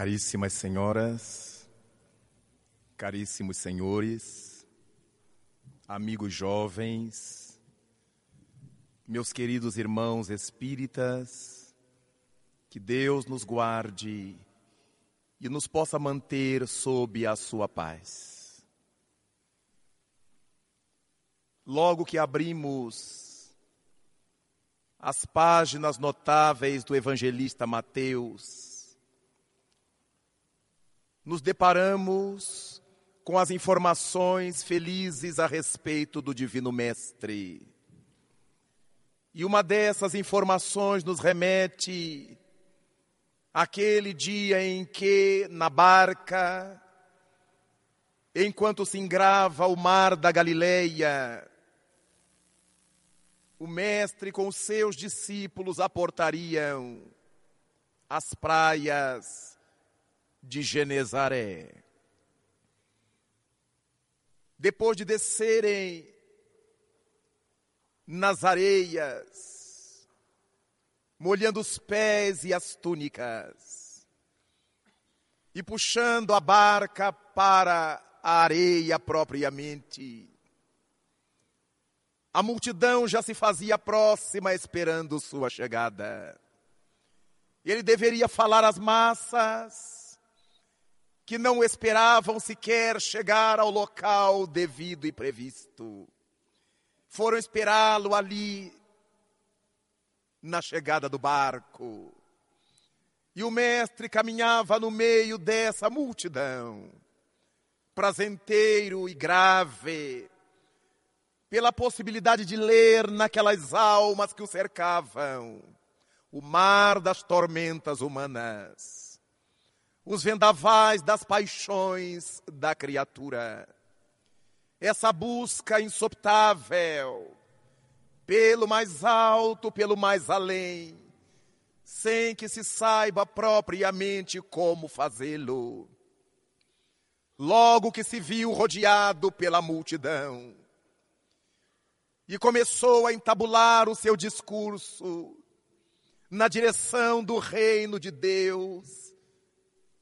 Caríssimas senhoras, caríssimos senhores, amigos jovens, meus queridos irmãos espíritas, que Deus nos guarde e nos possa manter sob a sua paz. Logo que abrimos as páginas notáveis do evangelista Mateus, nos deparamos com as informações felizes a respeito do Divino Mestre. E uma dessas informações nos remete àquele dia em que, na barca, enquanto se engrava o mar da Galileia, o Mestre com seus discípulos aportariam as praias de Genezaré. Depois de descerem nas areias, molhando os pés e as túnicas, e puxando a barca para a areia propriamente, a multidão já se fazia próxima esperando sua chegada. Ele deveria falar às massas, que não esperavam sequer chegar ao local devido e previsto. Foram esperá-lo ali na chegada do barco. E o mestre caminhava no meio dessa multidão, prazenteiro e grave, pela possibilidade de ler naquelas almas que o cercavam o mar das tormentas humanas os vendavais das paixões da criatura. Essa busca insoptável pelo mais alto, pelo mais além, sem que se saiba propriamente como fazê-lo. Logo que se viu rodeado pela multidão e começou a entabular o seu discurso na direção do reino de Deus,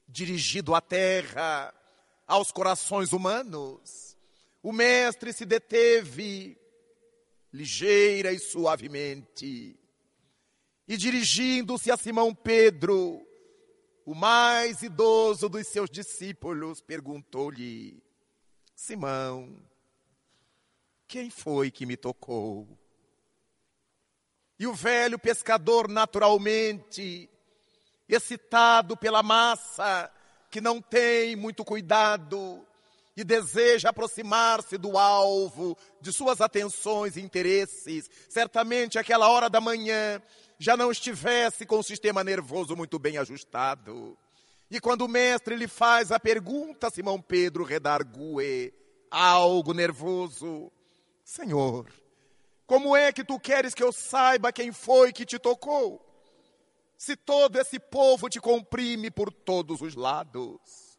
dirigido à terra, aos corações humanos, o mestre se deteve ligeira e suavemente, e dirigindo-se a Simão Pedro, o mais idoso dos seus discípulos, perguntou-lhe: Simão, quem foi que me tocou? E o velho pescador, naturalmente, excitado pela massa que não tem muito cuidado e deseja aproximar-se do alvo de suas atenções e interesses, certamente aquela hora da manhã já não estivesse com o sistema nervoso muito bem ajustado. E quando o mestre lhe faz a pergunta, Simão Pedro redargue, algo nervoso: Senhor, como é que tu queres que eu saiba quem foi que te tocou? Se todo esse povo te comprime por todos os lados?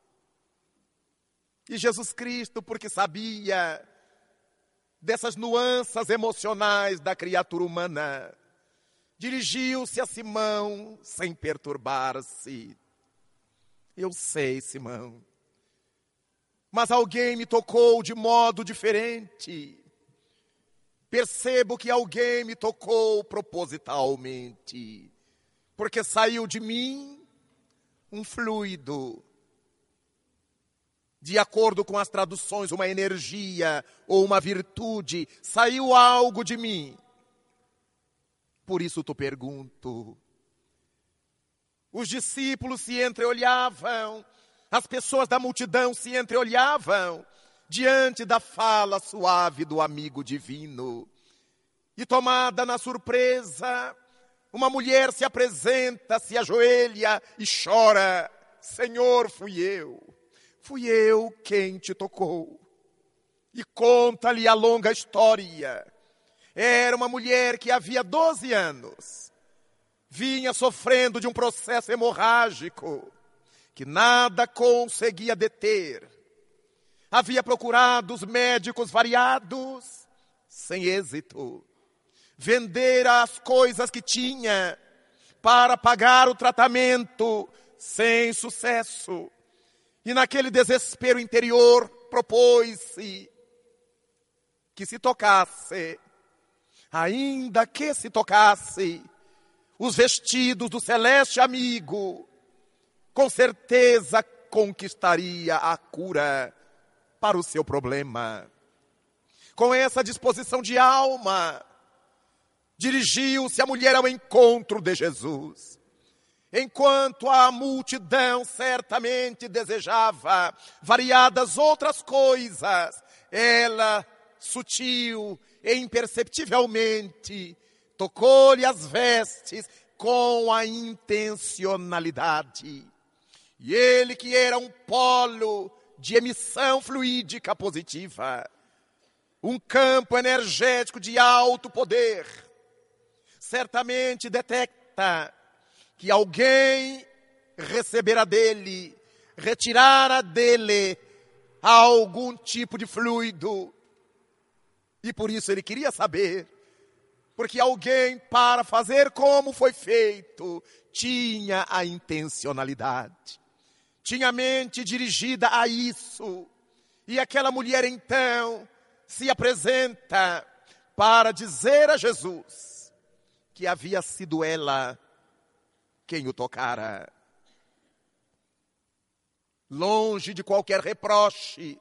E Jesus Cristo, porque sabia dessas nuances emocionais da criatura humana, dirigiu-se a Simão sem perturbar-se. Eu sei, Simão, mas alguém me tocou de modo diferente. Percebo que alguém me tocou propositalmente porque saiu de mim um fluido. De acordo com as traduções, uma energia ou uma virtude, saiu algo de mim. Por isso te pergunto. Os discípulos se entreolhavam, as pessoas da multidão se entreolhavam diante da fala suave do amigo divino. E tomada na surpresa, uma mulher se apresenta, se ajoelha e chora: Senhor, fui eu, fui eu quem te tocou. E conta-lhe a longa história. Era uma mulher que havia 12 anos vinha sofrendo de um processo hemorrágico que nada conseguia deter. Havia procurado os médicos variados, sem êxito vender as coisas que tinha para pagar o tratamento, sem sucesso. E naquele desespero interior propôs-se que se tocasse, ainda que se tocasse, os vestidos do celeste amigo, com certeza conquistaria a cura para o seu problema. Com essa disposição de alma, dirigiu-se a mulher ao encontro de Jesus. Enquanto a multidão certamente desejava variadas outras coisas, ela, sutil e imperceptivelmente, tocou-lhe as vestes com a intencionalidade. E ele, que era um polo de emissão fluídica positiva, um campo energético de alto poder, certamente detecta que alguém receberá dele, retirará dele algum tipo de fluido. E por isso ele queria saber, porque alguém, para fazer como foi feito, tinha a intencionalidade, tinha a mente dirigida a isso. E aquela mulher então se apresenta para dizer a Jesus que havia sido ela quem o tocara. Longe de qualquer reproche,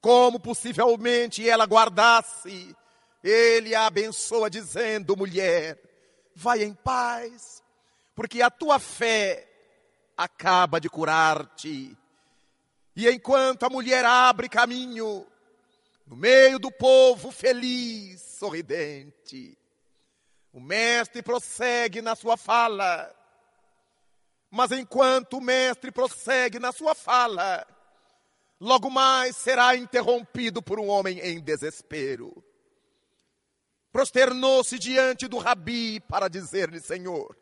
como possivelmente ela guardasse, ele a abençoa, dizendo: mulher, vai em paz, porque a tua fé acaba de curar-te. E enquanto a mulher abre caminho, no meio do povo feliz, sorridente, o mestre prossegue na sua fala. Mas enquanto o mestre prossegue na sua fala, logo mais será interrompido por um homem em desespero. Prosternou-se diante do rabi para dizer-lhe: Senhor,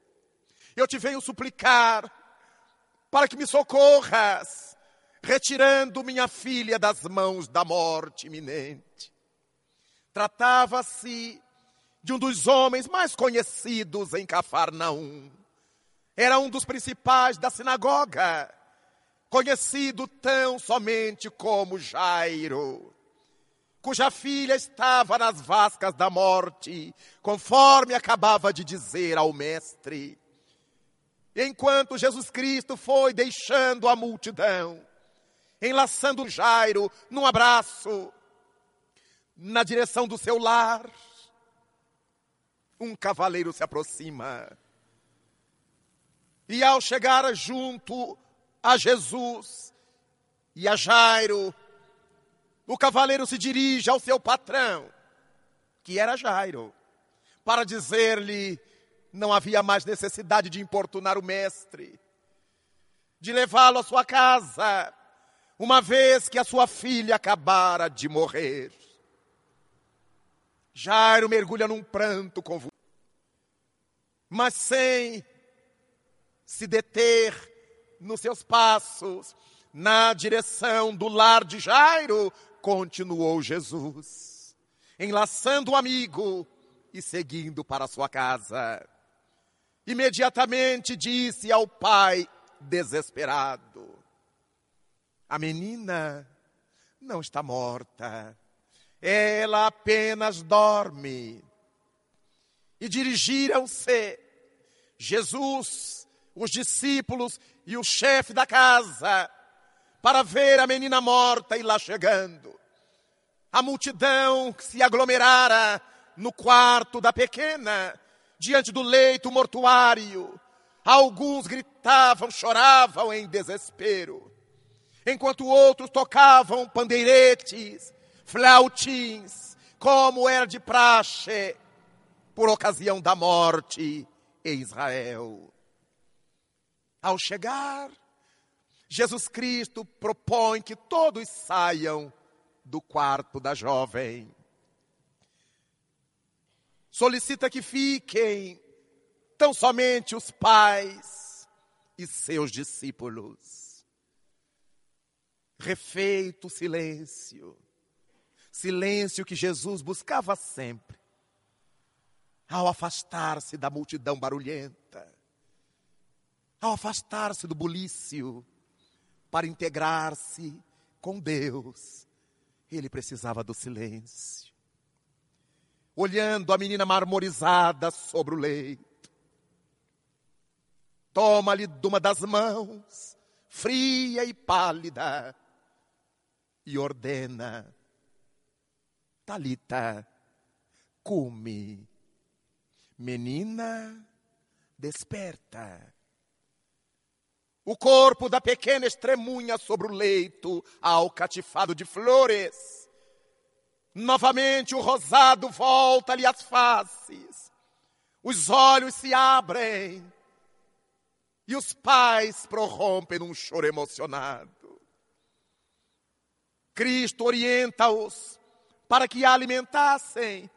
eu te venho suplicar para que me socorras, retirando minha filha das mãos da morte iminente. Tratava-se de um dos homens mais conhecidos em Cafarnaum. Era um dos principais da sinagoga, conhecido tão somente como Jairo, cuja filha estava nas vascas da morte, conforme acabava de dizer ao mestre. Enquanto Jesus Cristo foi deixando a multidão, enlaçando Jairo num abraço, na direção do seu lar, um cavaleiro se aproxima. E ao chegar junto a Jesus e a Jairo, o cavaleiro se dirige ao seu patrão, que era Jairo, para dizer-lhe: não havia mais necessidade de importunar o mestre, de levá-lo à sua casa, uma vez que a sua filha acabara de morrer. Jairo mergulha num pranto convulso, mas sem se deter nos seus passos na direção do lar de Jairo, continuou Jesus, enlaçando o amigo e seguindo para sua casa. Imediatamente disse ao pai desesperado: A menina não está morta ela apenas dorme. E dirigiram-se Jesus, os discípulos e o chefe da casa para ver a menina morta e lá chegando. A multidão se aglomerara no quarto da pequena, diante do leito mortuário. Alguns gritavam, choravam em desespero, enquanto outros tocavam pandeiretes flautins, como era de praxe, por ocasião da morte em Israel. Ao chegar, Jesus Cristo propõe que todos saiam do quarto da jovem. Solicita que fiquem tão somente os pais e seus discípulos. Refeito o silêncio silêncio que Jesus buscava sempre, ao afastar-se da multidão barulhenta. ao afastar-se do bulício para integrar-se com Deus, ele precisava do silêncio. Olhando a menina marmorizada sobre o leito, toma-lhe de uma das mãos, fria e pálida, e ordena: Talita, cume. Menina, desperta. O corpo da pequena estremunha sobre o leito, alcatifado de flores. Novamente o rosado volta-lhe as faces. Os olhos se abrem. E os pais prorrompem num choro emocionado. Cristo orienta-os para que a alimentassem.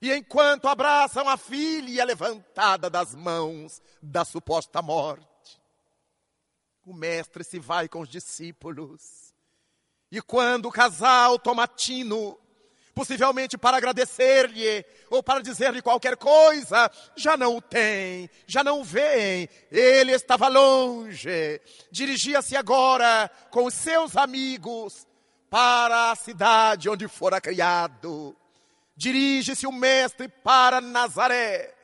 E enquanto abraçam a filha levantada das mãos da suposta morte, o mestre se vai com os discípulos. E quando o casal tomatino, possivelmente para agradecer-lhe ou para dizer-lhe qualquer coisa, já não o tem, já não o vê. Ele estava longe, dirigia-se agora com os seus amigos para a cidade onde fora criado. Dirige-se o mestre para Nazaré.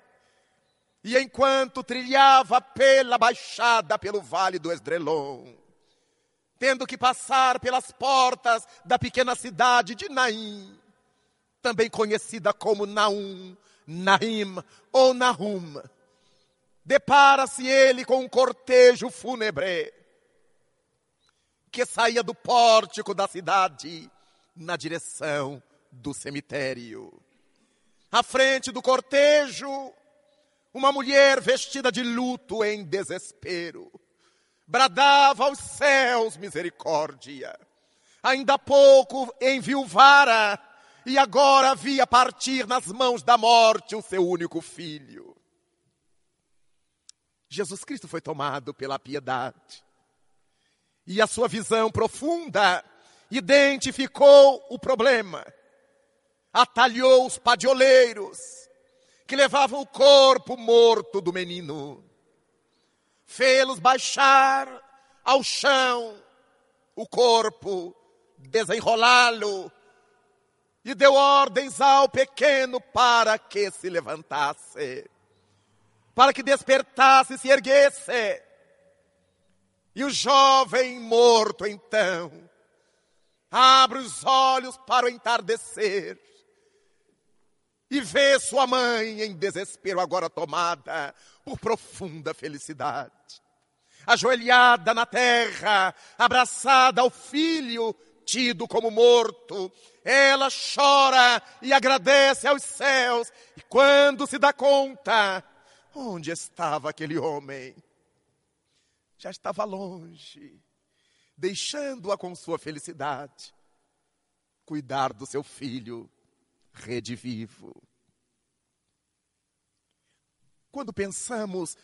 E enquanto trilhava pela baixada, pelo vale do Esdrelon, tendo que passar pelas portas da pequena cidade de Naim, também conhecida como Naum, Naim ou Nahum, depara-se ele com um cortejo fúnebre que saía do pórtico da cidade na direção do cemitério. À frente do cortejo, uma mulher vestida de luto em desespero. Bradava aos céus misericórdia. Ainda há pouco enviuvara e agora via partir nas mãos da morte o seu único filho. Jesus Cristo foi tomado pela piedade. E a sua visão profunda identificou o problema. Atalhou os padioleiros que levavam o corpo morto do menino. Fê-los baixar ao chão o corpo, desenrolá-lo, e deu ordens ao pequeno para que se levantasse, para que despertasse e se erguesse. E o jovem morto então abre os olhos para o entardecer e vê sua mãe em desespero, agora tomada por profunda felicidade. Ajoelhada na terra, abraçada ao filho, tido como morto, ela chora e agradece aos céus, e quando se dá conta, onde estava aquele homem? Já estava longe, deixando-a com sua felicidade, cuidar do seu filho redivivo. Quando pensamos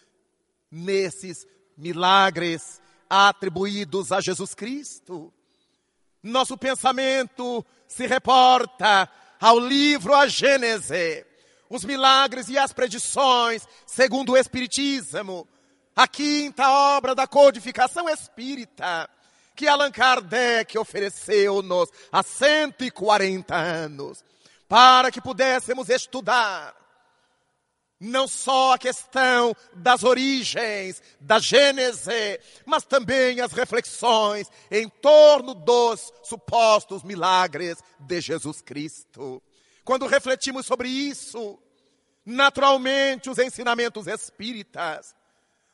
nesses milagres atribuídos a Jesus Cristo, nosso pensamento se reporta ao livro A Gênese, os milagres e as predições segundo o Espiritismo, a quinta obra da codificação espírita, que Allan Kardec ofereceu-nos há 140 anos para que pudéssemos estudar não só a questão das origens, da Gênese, mas também as reflexões em torno dos supostos milagres de Jesus Cristo. Quando refletimos sobre isso, naturalmente os ensinamentos espíritas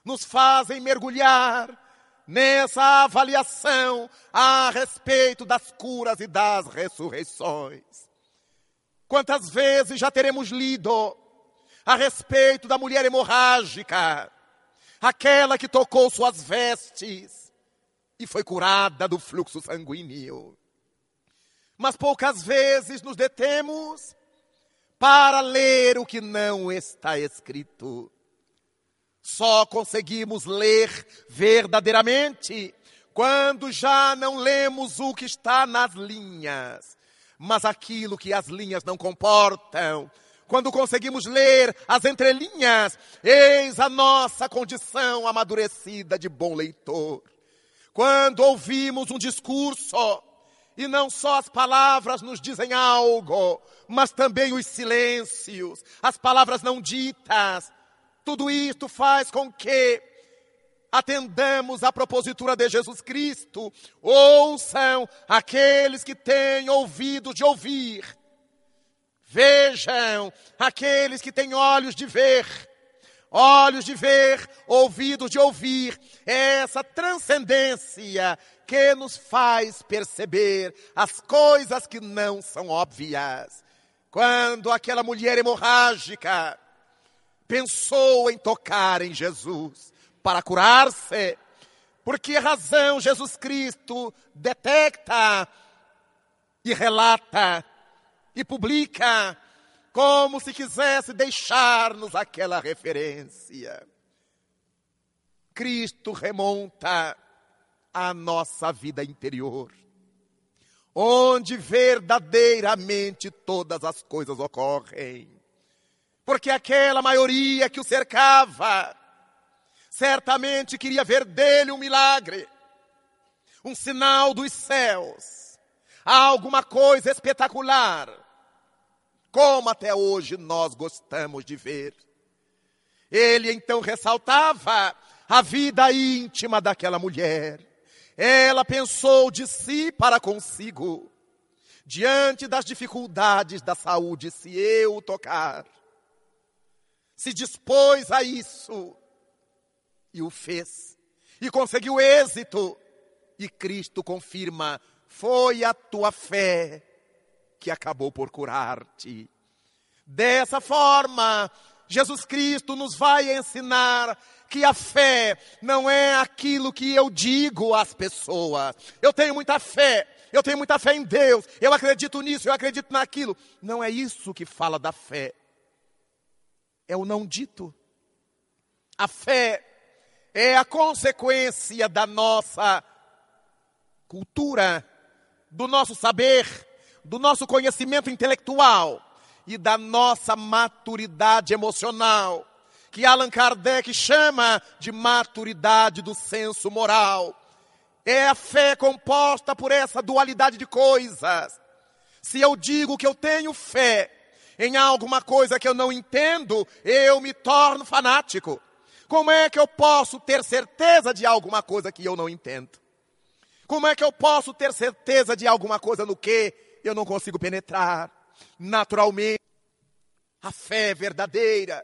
nos fazem mergulhar nessa avaliação a respeito das curas e das ressurreições. Quantas vezes já teremos lido a respeito da mulher hemorrágica, aquela que tocou suas vestes e foi curada do fluxo sanguíneo. Mas poucas vezes nos detemos para ler o que não está escrito. Só conseguimos ler verdadeiramente quando já não lemos o que está nas linhas mas aquilo que as linhas não comportam, quando conseguimos ler as entrelinhas, eis a nossa condição amadurecida de bom leitor. Quando ouvimos um discurso, e não só as palavras nos dizem algo, mas também os silêncios, as palavras não ditas, tudo isto faz com que atendamos à propositura de Jesus Cristo. Ouçam aqueles que têm ouvido de ouvir Vejam aqueles que têm olhos de ver, olhos de ver, ouvidos de ouvir, é essa transcendência que nos faz perceber as coisas que não são óbvias. Quando aquela mulher hemorrágica pensou em tocar em Jesus para curar-se, por que razão Jesus Cristo detecta e relata e publica, como se quisesse deixar-nos aquela referência. Cristo remonta à nossa vida interior, onde verdadeiramente todas as coisas ocorrem. Porque aquela maioria que o cercava, certamente queria ver dele um milagre, um sinal dos céus, alguma coisa espetacular como até hoje nós gostamos de ver. Ele então ressaltava a vida íntima daquela mulher. Ela pensou de si para consigo, diante das dificuldades da saúde, se eu tocar. Se dispôs a isso e o fez, e conseguiu êxito. E Cristo confirma: foi a tua fé que acabou por curar-te. Dessa forma, Jesus Cristo nos vai ensinar que a fé não é aquilo que eu digo às pessoas. Eu tenho muita fé, eu tenho muita fé em Deus, eu acredito nisso, eu acredito naquilo. Não é isso que fala da fé. É o não dito. A fé é a consequência da nossa cultura, do nosso saber, do nosso conhecimento intelectual e da nossa maturidade emocional, que Allan Kardec chama de maturidade do senso moral. É a fé composta por essa dualidade de coisas. Se eu digo que eu tenho fé em alguma coisa que eu não entendo, eu me torno fanático. Como é que eu posso ter certeza de alguma coisa que eu não entendo? Como é que eu posso ter certeza de alguma coisa no que eu não consigo penetrar. Naturalmente, a fé verdadeira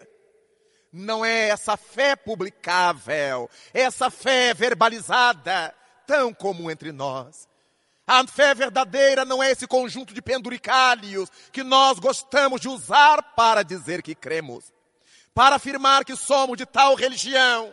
não é essa fé publicável, essa fé verbalizada, tão comum entre nós. A fé verdadeira não é esse conjunto de penduricalhos que nós gostamos de usar para dizer que cremos, para afirmar que somos de tal religião,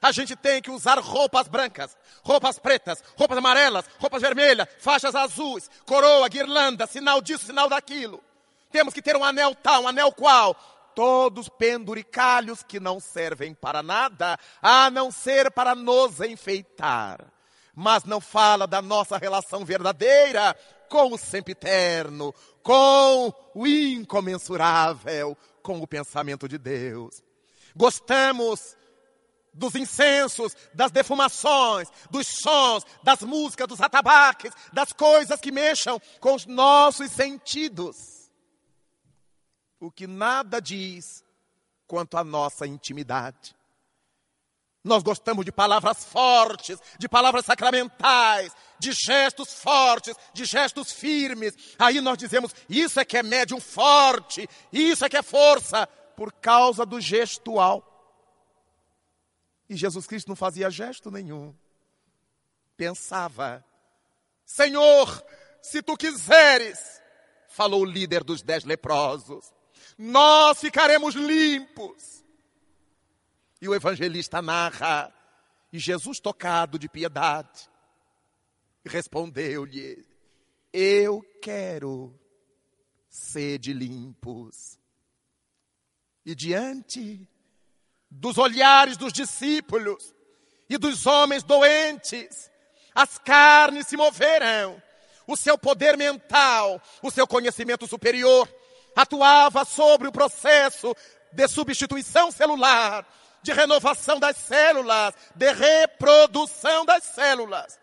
a gente tem que usar roupas brancas, roupas pretas, roupas amarelas, roupas vermelhas, faixas azuis, coroa, guirlanda, sinal disso, sinal daquilo. Temos que ter um anel tal, um anel qual. Todos penduricalhos que não servem para nada, a não ser para nos enfeitar. Mas não fala da nossa relação verdadeira com o sempre eterno, com o incomensurável, com o pensamento de Deus. Gostamos dos incensos, das defumações, dos sons, das músicas, dos atabaques, das coisas que mexam com os nossos sentidos. O que nada diz quanto à nossa intimidade. Nós gostamos de palavras fortes, de palavras sacramentais, de gestos fortes, de gestos firmes. Aí nós dizemos: isso é que é médium forte, isso é que é força, por causa do gestual. E Jesus Cristo não fazia gesto nenhum. Pensava: Senhor, se tu quiseres, falou o líder dos dez leprosos, nós ficaremos limpos. E o evangelista narra, e Jesus, tocado de piedade, respondeu-lhe: Eu quero ser de limpos. E diante dos olhares dos discípulos e dos homens doentes. As carnes se moveram, o seu poder mental, o seu conhecimento superior atuava sobre o processo de substituição celular, de renovação das células, de reprodução das células.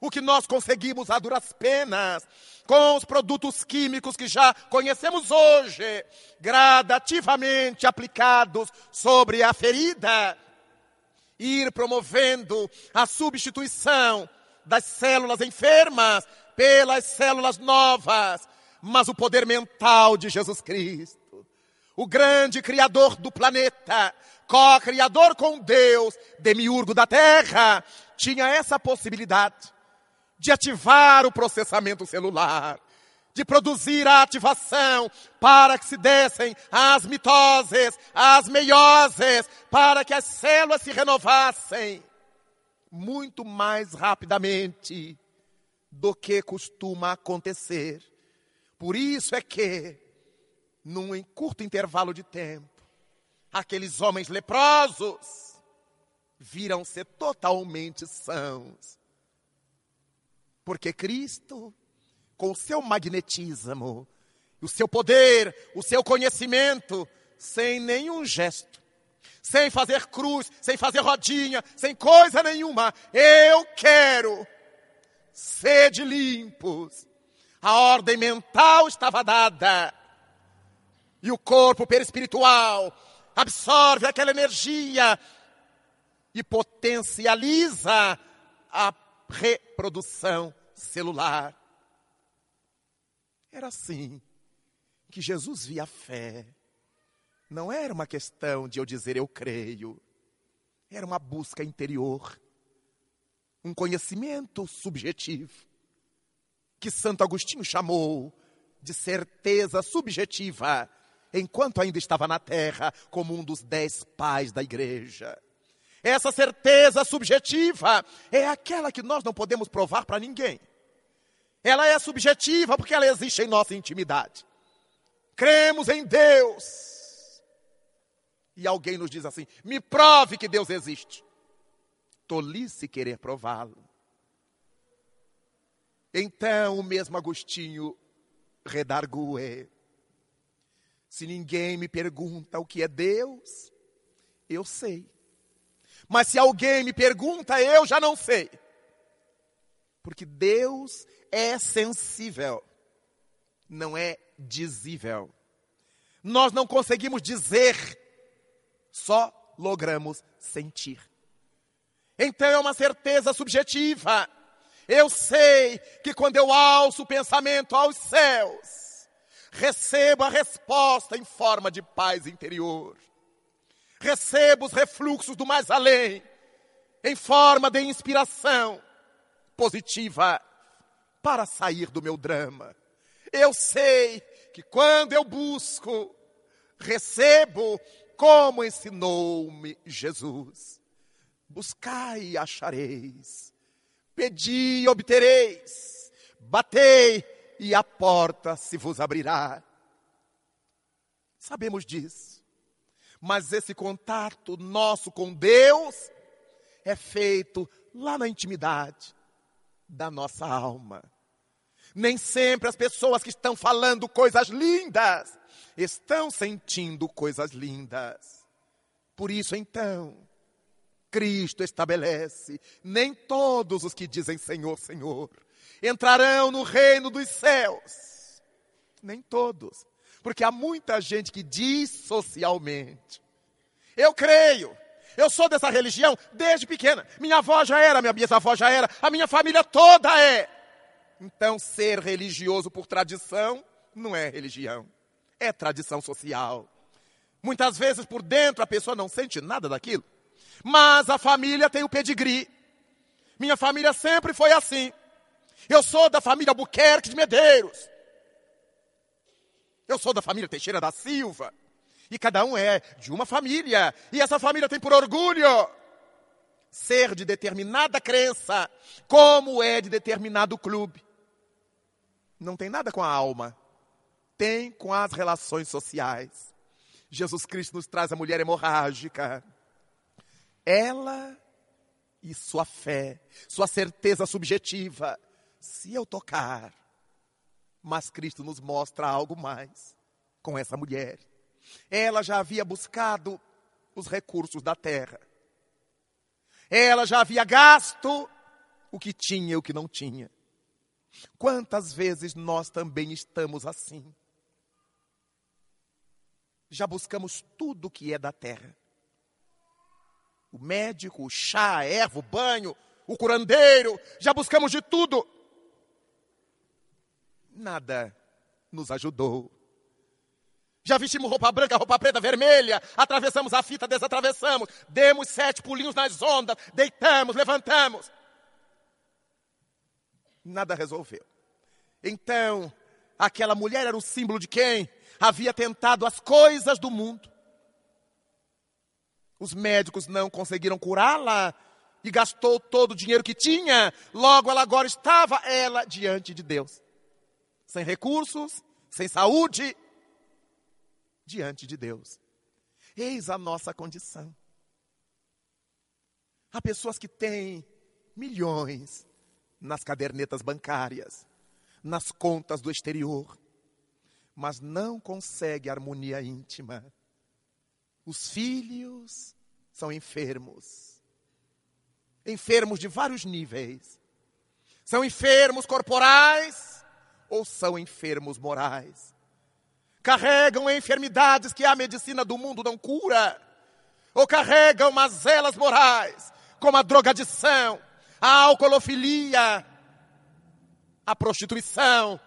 O que nós conseguimos a duras penas com os produtos químicos que já conhecemos hoje, gradativamente aplicados sobre a ferida, ir promovendo a substituição das células enfermas pelas células novas, mas o poder mental de Jesus Cristo, o grande criador do planeta, co-criador com Deus, demiurgo da terra, tinha essa possibilidade de ativar o processamento celular, de produzir a ativação para que se dessem as mitoses, as meioses, para que as células se renovassem muito mais rapidamente do que costuma acontecer. Por isso é que, num curto intervalo de tempo, aqueles homens leprosos viram ser totalmente sãos porque Cristo, com o seu magnetismo, o seu poder, o seu conhecimento, sem nenhum gesto, sem fazer cruz, sem fazer rodinha, sem coisa nenhuma, eu quero sede limpos. A ordem mental estava dada. E o corpo perispiritual absorve aquela energia e potencializa a reprodução celular. Era assim que Jesus via a fé. Não era uma questão de eu dizer eu creio. Era uma busca interior. Um conhecimento subjetivo. Que Santo Agostinho chamou de certeza subjetiva, enquanto ainda estava na terra, como um dos dez pais da igreja. Essa certeza subjetiva é aquela que nós não podemos provar para ninguém. Ela é subjetiva porque ela existe em nossa intimidade. Cremos em Deus. E alguém nos diz assim: me prove que Deus existe. Tolice querer prová-lo. Então o mesmo Agostinho redargue. Se ninguém me pergunta o que é Deus, eu sei. Mas se alguém me pergunta, eu já não sei. Porque Deus é sensível, não é dizível. Nós não conseguimos dizer, só logramos sentir. Então é uma certeza subjetiva. Eu sei que quando eu alço o pensamento aos céus, recebo a resposta em forma de paz interior recebo os refluxos do mais além, em forma de inspiração positiva para sair do meu drama. Eu sei que quando eu busco, recebo como ensinou-me Jesus. Buscai e achareis, pedi e obtereis, batei e a porta se vos abrirá. Sabemos disso. Mas esse contato nosso com Deus é feito lá na intimidade da nossa alma. Nem sempre as pessoas que estão falando coisas lindas estão sentindo coisas lindas. Por isso, então, Cristo estabelece: nem todos os que dizem Senhor, Senhor entrarão no reino dos céus. Nem todos. Porque há muita gente que diz socialmente: Eu creio, eu sou dessa religião desde pequena. Minha avó já era, minha bisavó já era, a minha família toda é. Então, ser religioso por tradição não é religião, é tradição social. Muitas vezes por dentro a pessoa não sente nada daquilo, mas a família tem o pedigree. Minha família sempre foi assim. Eu sou da família Buquerque de Medeiros. Eu sou da família Teixeira da Silva. E cada um é de uma família. E essa família tem por orgulho ser de determinada crença, como é de determinado clube. Não tem nada com a alma, tem com as relações sociais. Jesus Cristo nos traz a mulher hemorrágica. Ela e sua fé, sua certeza subjetiva. Se eu tocar, mas Cristo nos mostra algo mais. com essa mulher. Ela já havia buscado os recursos da terra. Ela já havia gasto o que tinha e o que não tinha. Quantas vezes nós também estamos assim? Já buscamos tudo que é da terra. O médico, o chá, a erva, o banho, o curandeiro, já buscamos de tudo. Nada nos ajudou. Já vestimos roupa branca, roupa preta, vermelha, atravessamos a fita, desatravessamos, demos sete pulinhos nas ondas, deitamos, levantamos. Nada resolveu. Então, aquela mulher era o símbolo de quem havia tentado as coisas do mundo. Os médicos não conseguiram curá-la e gastou todo o dinheiro que tinha. Logo, ela agora estava ela diante de Deus. Sem recursos, sem saúde, diante de Deus. Eis a nossa condição. Há pessoas que têm milhões nas cadernetas bancárias, nas contas do exterior, mas não consegue harmonia íntima. Os filhos são enfermos. Enfermos de vários níveis. São enfermos corporais ou são enfermos morais carregam enfermidades que a medicina do mundo não cura, ou carregam mazelas morais, como a drogadição, a alcoolofilia, a prostituição,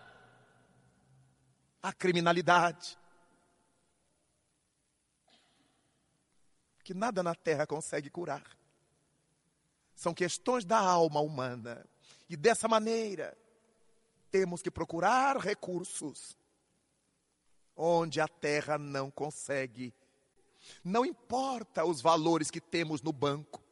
a criminalidade. Que nada na terra consegue curar. São questões da alma humana. E dessa maneira, temos que procurar recursos onde a terra não consegue. Não importa os valores que temos no banco.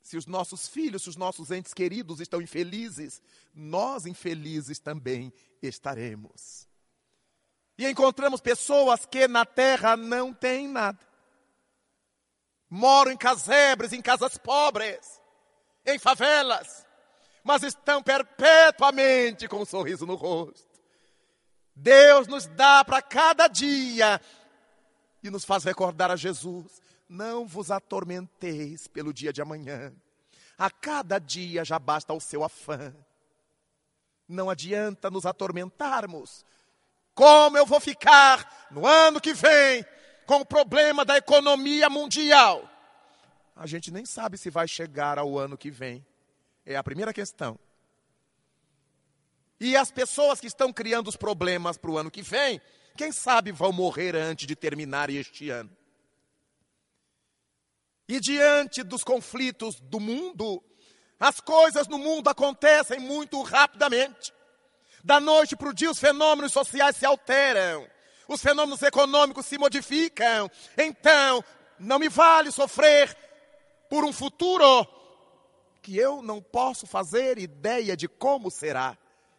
Se os nossos filhos, se os nossos entes queridos estão infelizes, nós infelizes também estaremos. E encontramos pessoas que na terra não têm nada. Moram em casebres, em casas pobres, em favelas, mas estão perpetuamente com um sorriso no rosto. Deus nos dá para cada dia e nos faz recordar a Jesus. Não vos atormenteis pelo dia de amanhã. A cada dia já basta o seu afã. Não adianta nos atormentarmos. Como eu vou ficar no ano que vem com o problema da economia mundial? A gente nem sabe se vai chegar ao ano que vem. É a primeira questão. E as pessoas que estão criando os problemas para o ano que vem, quem sabe vão morrer antes de terminar este ano. E diante dos conflitos do mundo, as coisas no mundo acontecem muito rapidamente. Da noite para o dia, os fenômenos sociais se alteram, os fenômenos econômicos se modificam. Então, não me vale sofrer por um futuro que eu não posso fazer ideia de como será.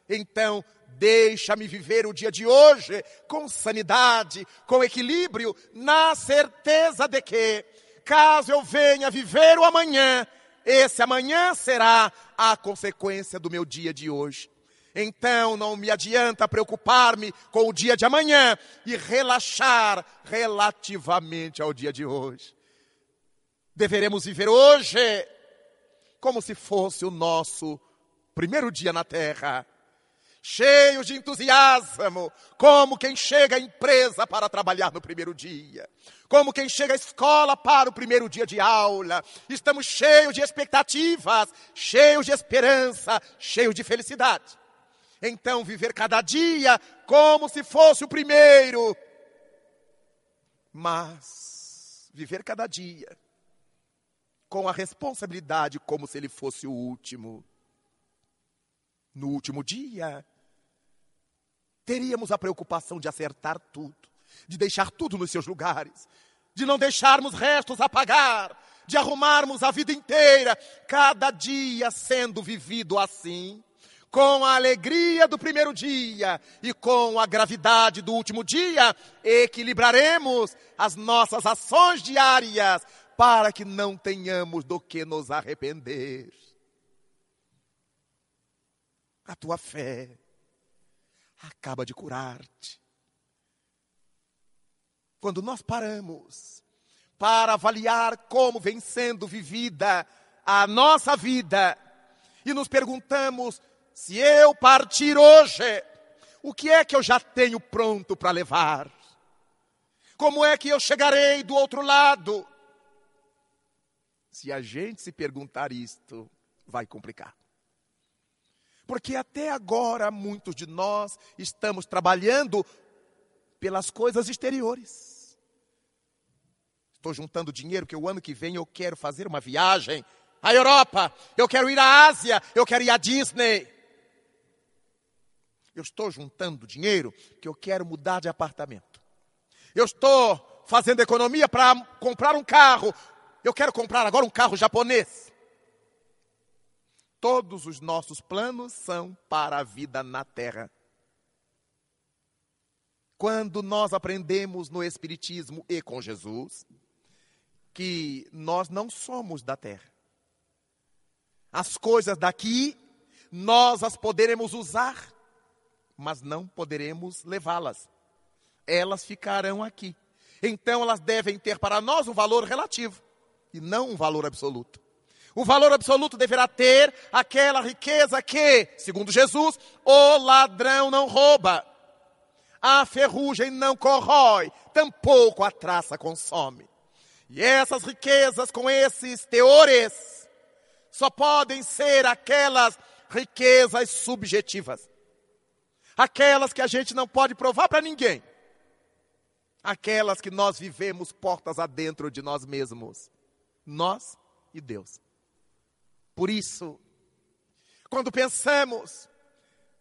Então, deixa-me viver o dia de hoje com sanidade, com equilíbrio, na certeza de que, caso eu venha viver o amanhã, esse amanhã será a consequência do meu dia de hoje. Então não me adianta preocupar-me com o dia de amanhã e relaxar relativamente ao dia de hoje. Deveremos viver hoje como se fosse o nosso primeiro dia na terra cheios de entusiasmo, como quem chega à empresa para trabalhar no primeiro dia, como quem chega à escola para o primeiro dia de aula. Estamos cheios de expectativas, cheios de esperança, cheios de felicidade. Então, viver cada dia como se fosse o primeiro. Mas, viver cada dia com a responsabilidade como se ele fosse o último. No último dia, teríamos a preocupação de acertar tudo, de deixar tudo nos seus lugares, de não deixarmos restos a pagar, de arrumarmos a vida inteira, cada dia sendo vivido assim, com a alegria do primeiro dia e com a gravidade do último dia, equilibraremos as nossas ações diárias para que não tenhamos do que nos arrepender. A tua fé acaba de curar-te. quando nós paramos para avaliar como vem sendo vivida a nossa vida e nos perguntamos: se eu partir hoje, o que é que eu já tenho pronto para levar? Como é que eu chegarei do outro lado? Se a gente se perguntar isto, vai complicar. Porque até agora muitos de nós estamos trabalhando pelas coisas exteriores. Estou juntando dinheiro que o ano que vem eu quero fazer uma viagem à Europa, eu quero ir à Ásia, eu quero ir à Disney. Eu estou juntando dinheiro que eu quero mudar de apartamento. Eu estou fazendo economia para comprar um carro. Eu quero comprar agora um carro japonês. Todos os nossos planos são para a vida na terra. Quando nós aprendemos no Espiritismo e com Jesus que nós não somos da terra. As coisas daqui nós as poderemos usar, mas não poderemos levá-las. Elas ficarão aqui. Então elas devem ter para nós um valor relativo e não um valor absoluto. O valor absoluto deverá ter aquela riqueza que, segundo Jesus, o ladrão não rouba a ferrugem não corrói, tampouco a traça consome. E essas riquezas com esses teores só podem ser aquelas riquezas subjetivas. Aquelas que a gente não pode provar para ninguém. Aquelas que nós vivemos portas adentro de nós mesmos. Nós e Deus. Por isso, quando pensamos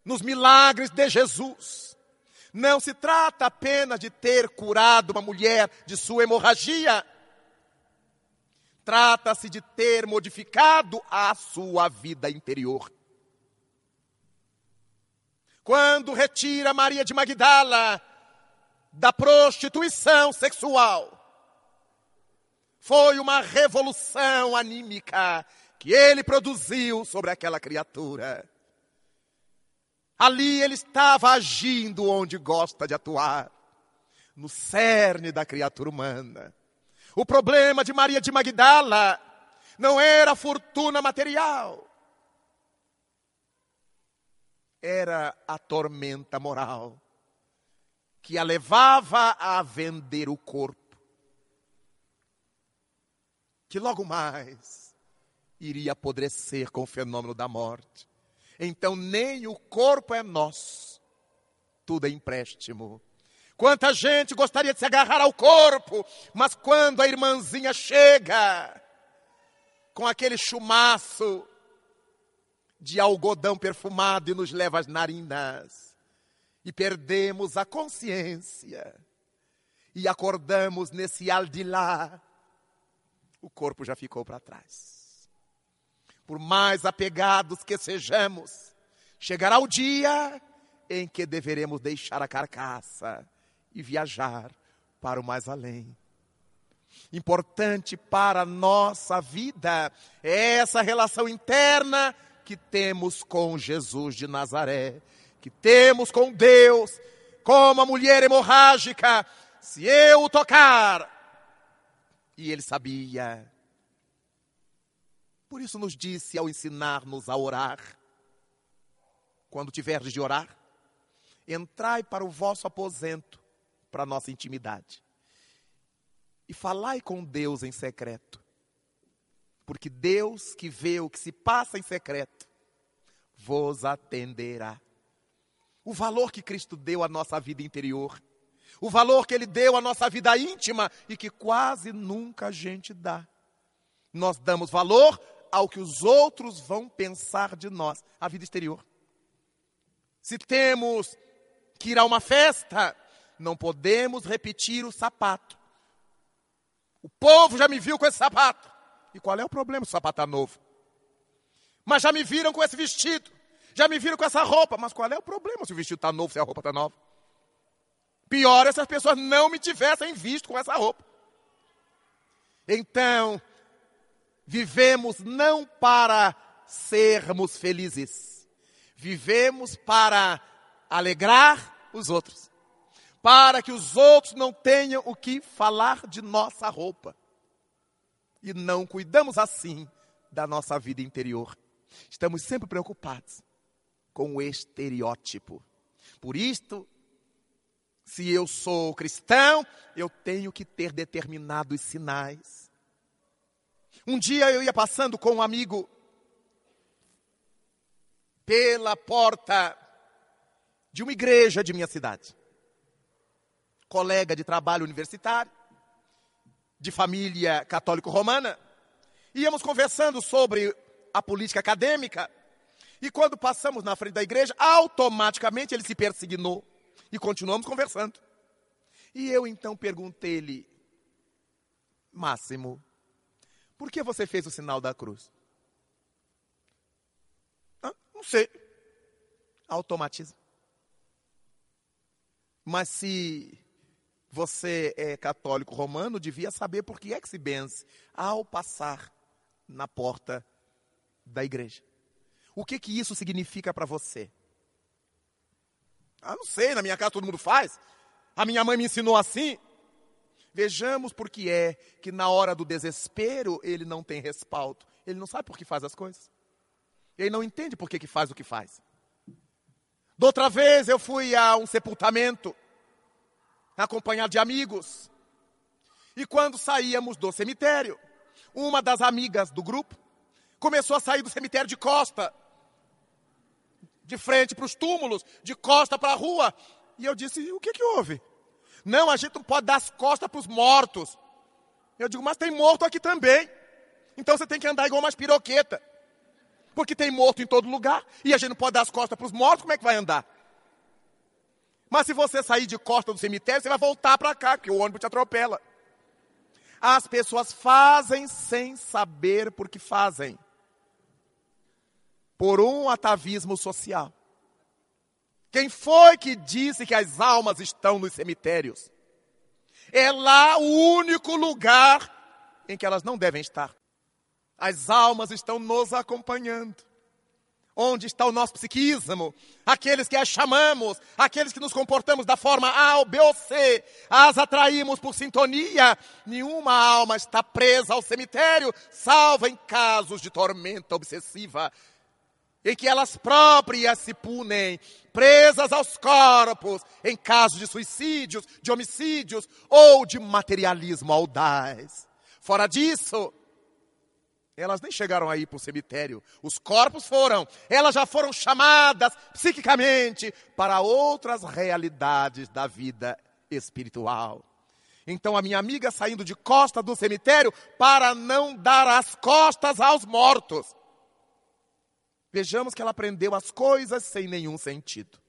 nos milagres de Jesus, não se trata apenas de ter curado uma mulher de sua hemorragia. Trata-se de ter modificado a sua vida interior. Quando retira Maria de Magdala da prostituição sexual, foi uma revolução anímica que ele produziu sobre aquela criatura. Ali ele estava agindo onde gosta de atuar, no cerne da criatura humana. O problema de Maria de Magdala não era a fortuna material, era a tormenta moral que a levava a vender o corpo, que logo mais iria apodrecer com o fenômeno da morte. Então nem o corpo é nosso, tudo é empréstimo. Quanta gente gostaria de se agarrar ao corpo, mas quando a irmãzinha chega com aquele chumaço de algodão perfumado e nos leva às narinas, e perdemos a consciência, e acordamos nesse aldilá, o corpo já ficou para trás por mais apegados que sejamos, chegará o dia em que deveremos deixar a carcaça e viajar para o mais além. Importante para a nossa vida é essa relação interna que temos com Jesus de Nazaré, que temos com Deus, como a mulher hemorrágica. Se eu tocar, e ele sabia. Por isso nos disse ao ensinar-nos a orar, quando tiverdes de orar, entrai para o vosso aposento, para a nossa intimidade, e falai com Deus em secreto, porque Deus que vê o que se passa em secreto, vos atenderá. O valor que Cristo deu à nossa vida interior, o valor que Ele deu à nossa vida íntima e que quase nunca a gente dá. Nós damos valor ao que os outros vão pensar de nós, a vida exterior. Se temos que ir a uma festa, não podemos repetir o sapato. O povo já me viu com esse sapato. E qual é o problema se o sapato está novo? Mas já me viram com esse vestido. Já me viram com essa roupa. Mas qual é o problema se o vestido está novo, se a roupa está nova? Pior é se as pessoas não me tivessem visto com essa roupa. Então, Vivemos não para sermos felizes, vivemos para alegrar os outros, para que os outros não tenham o que falar de nossa roupa. E não cuidamos assim da nossa vida interior. Estamos sempre preocupados com o estereótipo. Por isto, se eu sou cristão, eu tenho que ter determinados sinais. Um dia eu ia passando com um amigo pela porta de uma igreja de minha cidade. Colega de trabalho universitário, de família católico-romana. Íamos conversando sobre a política acadêmica. E quando passamos na frente da igreja, automaticamente ele se persignou. E continuamos conversando. E eu então perguntei-lhe, Máximo, por que você fez o sinal da cruz? Não sei. Automatismo. Mas se você é católico romano, devia saber por que é que se benze ao passar na porta da igreja. O que que isso significa para você? Ah, não sei, na minha casa todo mundo faz. A minha mãe me ensinou assim. Vejamos por que é que na hora do desespero ele não tem respaldo. Ele não sabe por que faz as coisas. Ele não entende por que, que faz o que faz. Da outra vez eu fui a um sepultamento, acompanhado de amigos. E quando saíamos do cemitério, uma das amigas do grupo começou a sair do cemitério de costa de frente para os túmulos, de costa para a rua. E eu disse: o que, que houve? Não, a gente não pode dar as costas para os mortos. Eu digo: mas tem morto aqui também. Então você tem que andar igual uma piroqueta. Porque tem morto em todo lugar. E a gente não pode dar as costas para os mortos, como é que vai andar? Mas se você sair de costa do cemitério, você vai voltar para cá, porque o ônibus te atropela. As pessoas fazem sem saber por que fazem por um atavismo social. Quem foi que disse que as almas estão nos cemitérios? É lá o único lugar em que elas não devem estar. As almas estão nos acompanhando. Onde está o nosso psiquismo? Aqueles que as chamamos, aqueles que nos comportamos da forma A ou B ou C, as atraímos por sintonia. Nenhuma alma está presa ao cemitério, salvo em casos de tormenta obsessiva em que elas próprias se punem, presas aos corpos, em casos de suicídios, de homicídios ou de materialismo audaz. Fora disso, elas nem chegaram aí para o cemitério. Os corpos foram, elas já foram chamadas psiquicamente para outras realidades da vida espiritual. Então a minha amiga saindo de costa do cemitério para não dar as costas aos mortos. Vejamos que ela aprendeu as coisas sem nenhum sentido.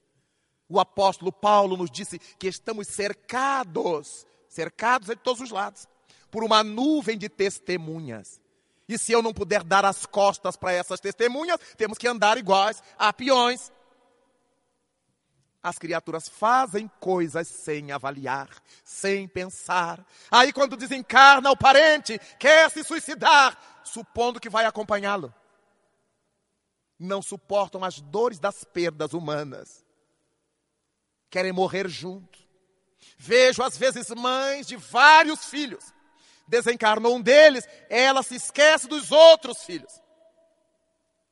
O apóstolo Paulo nos disse que estamos cercados, cercados de todos os lados, por uma nuvem de testemunhas. E se eu não puder dar as costas para essas testemunhas, temos que andar iguais a peões. As criaturas fazem coisas sem avaliar, sem pensar. Aí, quando desencarna o parente, quer se suicidar, supondo que vai acompanhá-lo não suportam as dores das perdas humanas. Querem morrer junto. Vejo às vezes mães de vários filhos. Desencarnou um deles, ela se esquece dos outros filhos.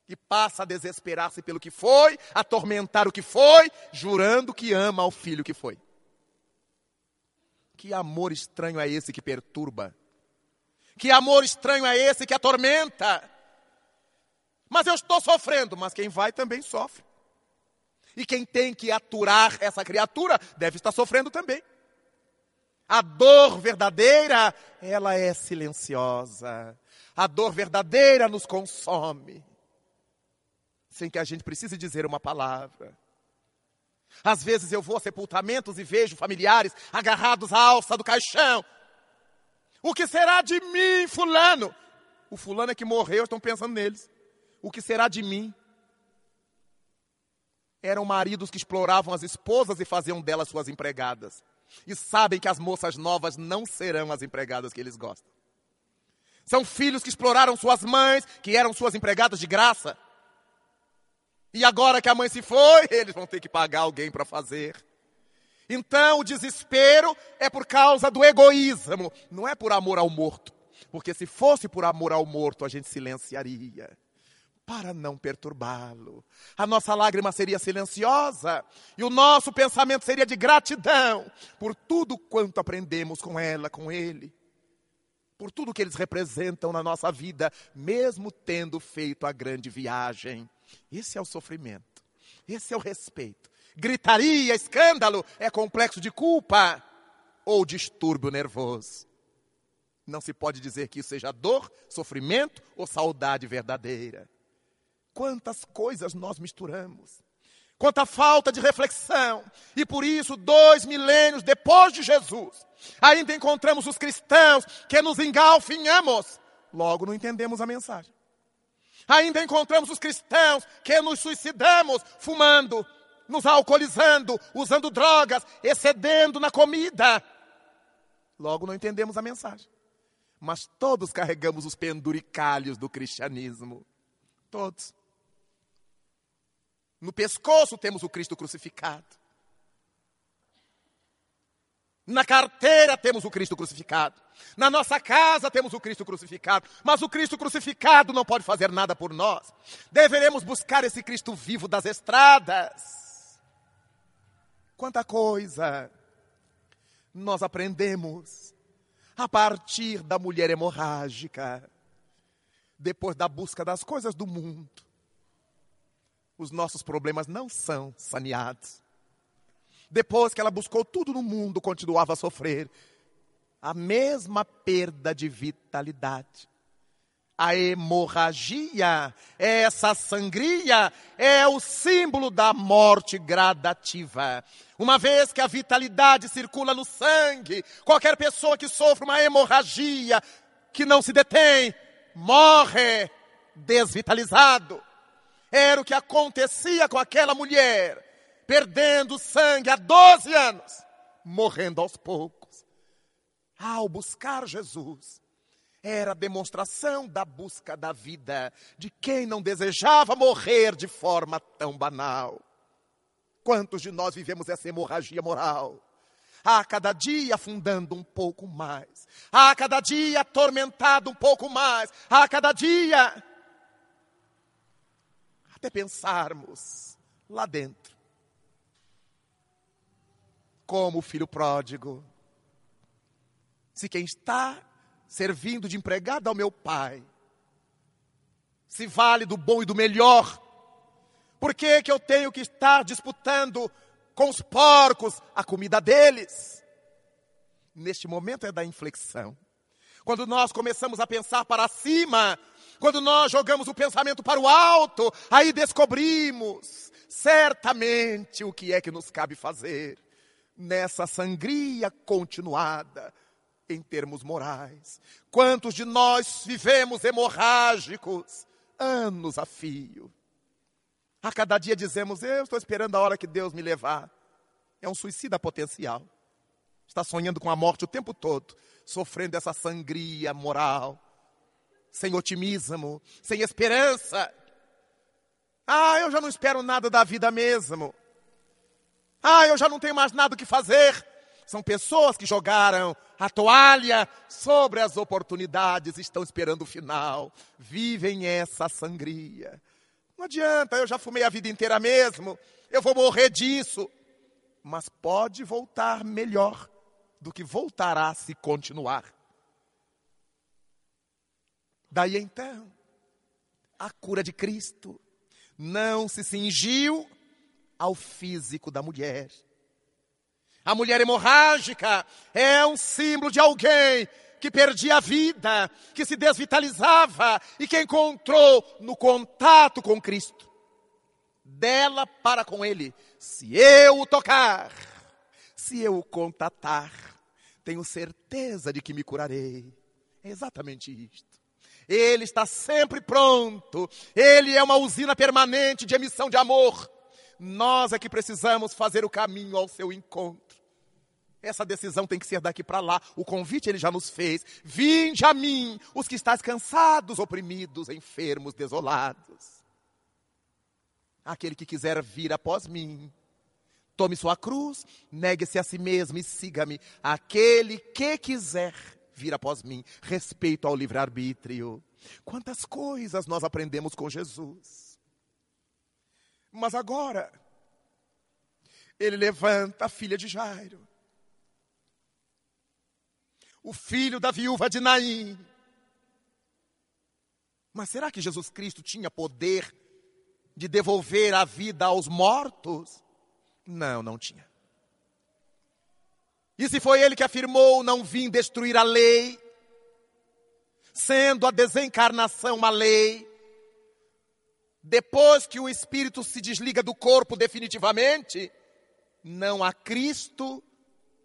E passa a desesperar-se pelo que foi, atormentar o que foi, jurando que ama ao filho que foi. Que amor estranho é esse que perturba? Que amor estranho é esse que atormenta? Mas eu estou sofrendo, mas quem vai também sofre. E quem tem que aturar essa criatura deve estar sofrendo também. A dor verdadeira, ela é silenciosa. A dor verdadeira nos consome. Sem que a gente precise dizer uma palavra. Às vezes eu vou a sepultamentos e vejo familiares agarrados à alça do caixão. O que será de mim, fulano? O fulano é que morreu, estão pensando neles. O que será de mim? Eram maridos que exploravam as esposas e faziam delas suas empregadas. E sabem que as moças novas não serão as empregadas que eles gostam. São filhos que exploraram suas mães, que eram suas empregadas de graça. E agora que a mãe se foi, eles vão ter que pagar alguém para fazer. Então, o desespero é por causa do egoísmo, não é por amor ao morto. Porque se fosse por amor ao morto, a gente silenciaria para não perturbá-lo. A nossa lágrima seria silenciosa e o nosso pensamento seria de gratidão por tudo quanto aprendemos com ela, com ele, por tudo que eles representam na nossa vida, mesmo tendo feito a grande viagem. Esse é o sofrimento, esse é o respeito. Gritaria, escândalo é complexo de culpa ou distúrbio nervoso. Não se pode dizer que isso seja dor, sofrimento ou saudade verdadeira. Quantas coisas nós misturamos. Quanta falta de reflexão. E por isso, dois milênios depois de Jesus, ainda encontramos os cristãos que nos engalfinhamos. Logo não entendemos a mensagem. Ainda encontramos os cristãos que nos suicidamos fumando, nos alcoolizando, usando drogas, excedendo na comida. Logo não entendemos a mensagem mas todos carregamos os penduricalhos do cristianismo. Todos. No pescoço temos o Cristo crucificado. Na carteira temos o Cristo crucificado. Na nossa casa temos o Cristo crucificado. Mas o Cristo crucificado não pode fazer nada por nós. Deveremos buscar esse Cristo vivo das estradas. Quanta coisa nós aprendemos a partir da mulher hemorrágica, depois da busca das coisas do mundo, os nossos problemas não são saneados. Depois que ela buscou tudo no mundo, continuava a sofrer a mesma perda de vitalidade. A hemorragia, essa sangria, é o símbolo da morte gradativa. Uma vez que a vitalidade circula no sangue, qualquer pessoa que sofre uma hemorragia que não se detém, morre desvitalizado. Era o que acontecia com aquela mulher, perdendo sangue há 12 anos, morrendo aos poucos. Ao buscar Jesus, era a demonstração da busca da vida de quem não desejava morrer de forma tão banal. Quantos de nós vivemos essa hemorragia moral? A cada dia afundando um pouco mais, a cada dia atormentado um pouco mais, a cada dia. Pensarmos lá dentro, como o filho pródigo, se quem está servindo de empregado ao meu pai, se vale do bom e do melhor, por que, que eu tenho que estar disputando com os porcos a comida deles? Neste momento é da inflexão. Quando nós começamos a pensar para cima, quando nós jogamos o pensamento para o alto, aí descobrimos certamente o que é que nos cabe fazer nessa sangria continuada em termos morais. Quantos de nós vivemos hemorrágicos anos a fio? A cada dia dizemos: Eu estou esperando a hora que Deus me levar. É um suicida potencial. Está sonhando com a morte o tempo todo, sofrendo essa sangria moral, sem otimismo, sem esperança. Ah, eu já não espero nada da vida mesmo. Ah, eu já não tenho mais nada o que fazer. São pessoas que jogaram a toalha sobre as oportunidades, estão esperando o final, vivem essa sangria. Não adianta, eu já fumei a vida inteira mesmo, eu vou morrer disso. Mas pode voltar melhor do que voltará se continuar. Daí então, a cura de Cristo não se cingiu ao físico da mulher a mulher hemorrágica é um símbolo de alguém que perdia a vida, que se desvitalizava e que encontrou no contato com Cristo. Dela para com Ele, se eu o tocar, se eu o contatar, tenho certeza de que me curarei. É exatamente isto. Ele está sempre pronto. Ele é uma usina permanente de emissão de amor. Nós é que precisamos fazer o caminho ao seu encontro. Essa decisão tem que ser daqui para lá. O convite ele já nos fez. Vinde a mim, os que estáis cansados, oprimidos, enfermos, desolados. Aquele que quiser vir após mim, Tome sua cruz, negue-se a si mesmo e siga-me. Aquele que quiser vir após mim. Respeito ao livre-arbítrio. Quantas coisas nós aprendemos com Jesus. Mas agora, ele levanta a filha de Jairo, o filho da viúva de Naim. Mas será que Jesus Cristo tinha poder de devolver a vida aos mortos? Não, não tinha. E se foi ele que afirmou: Não vim destruir a lei, sendo a desencarnação uma lei, depois que o espírito se desliga do corpo definitivamente, não há Cristo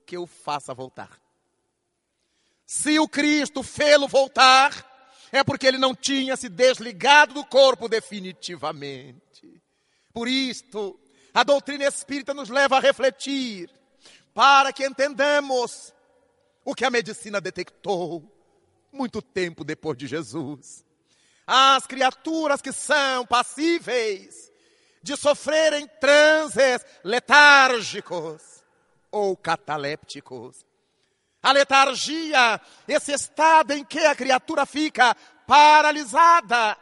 que o faça voltar. Se o Cristo fê-lo voltar, é porque ele não tinha se desligado do corpo definitivamente. Por isto, a doutrina espírita nos leva a refletir, para que entendamos o que a medicina detectou muito tempo depois de Jesus. As criaturas que são passíveis de sofrerem transes letárgicos ou catalépticos. A letargia, esse estado em que a criatura fica paralisada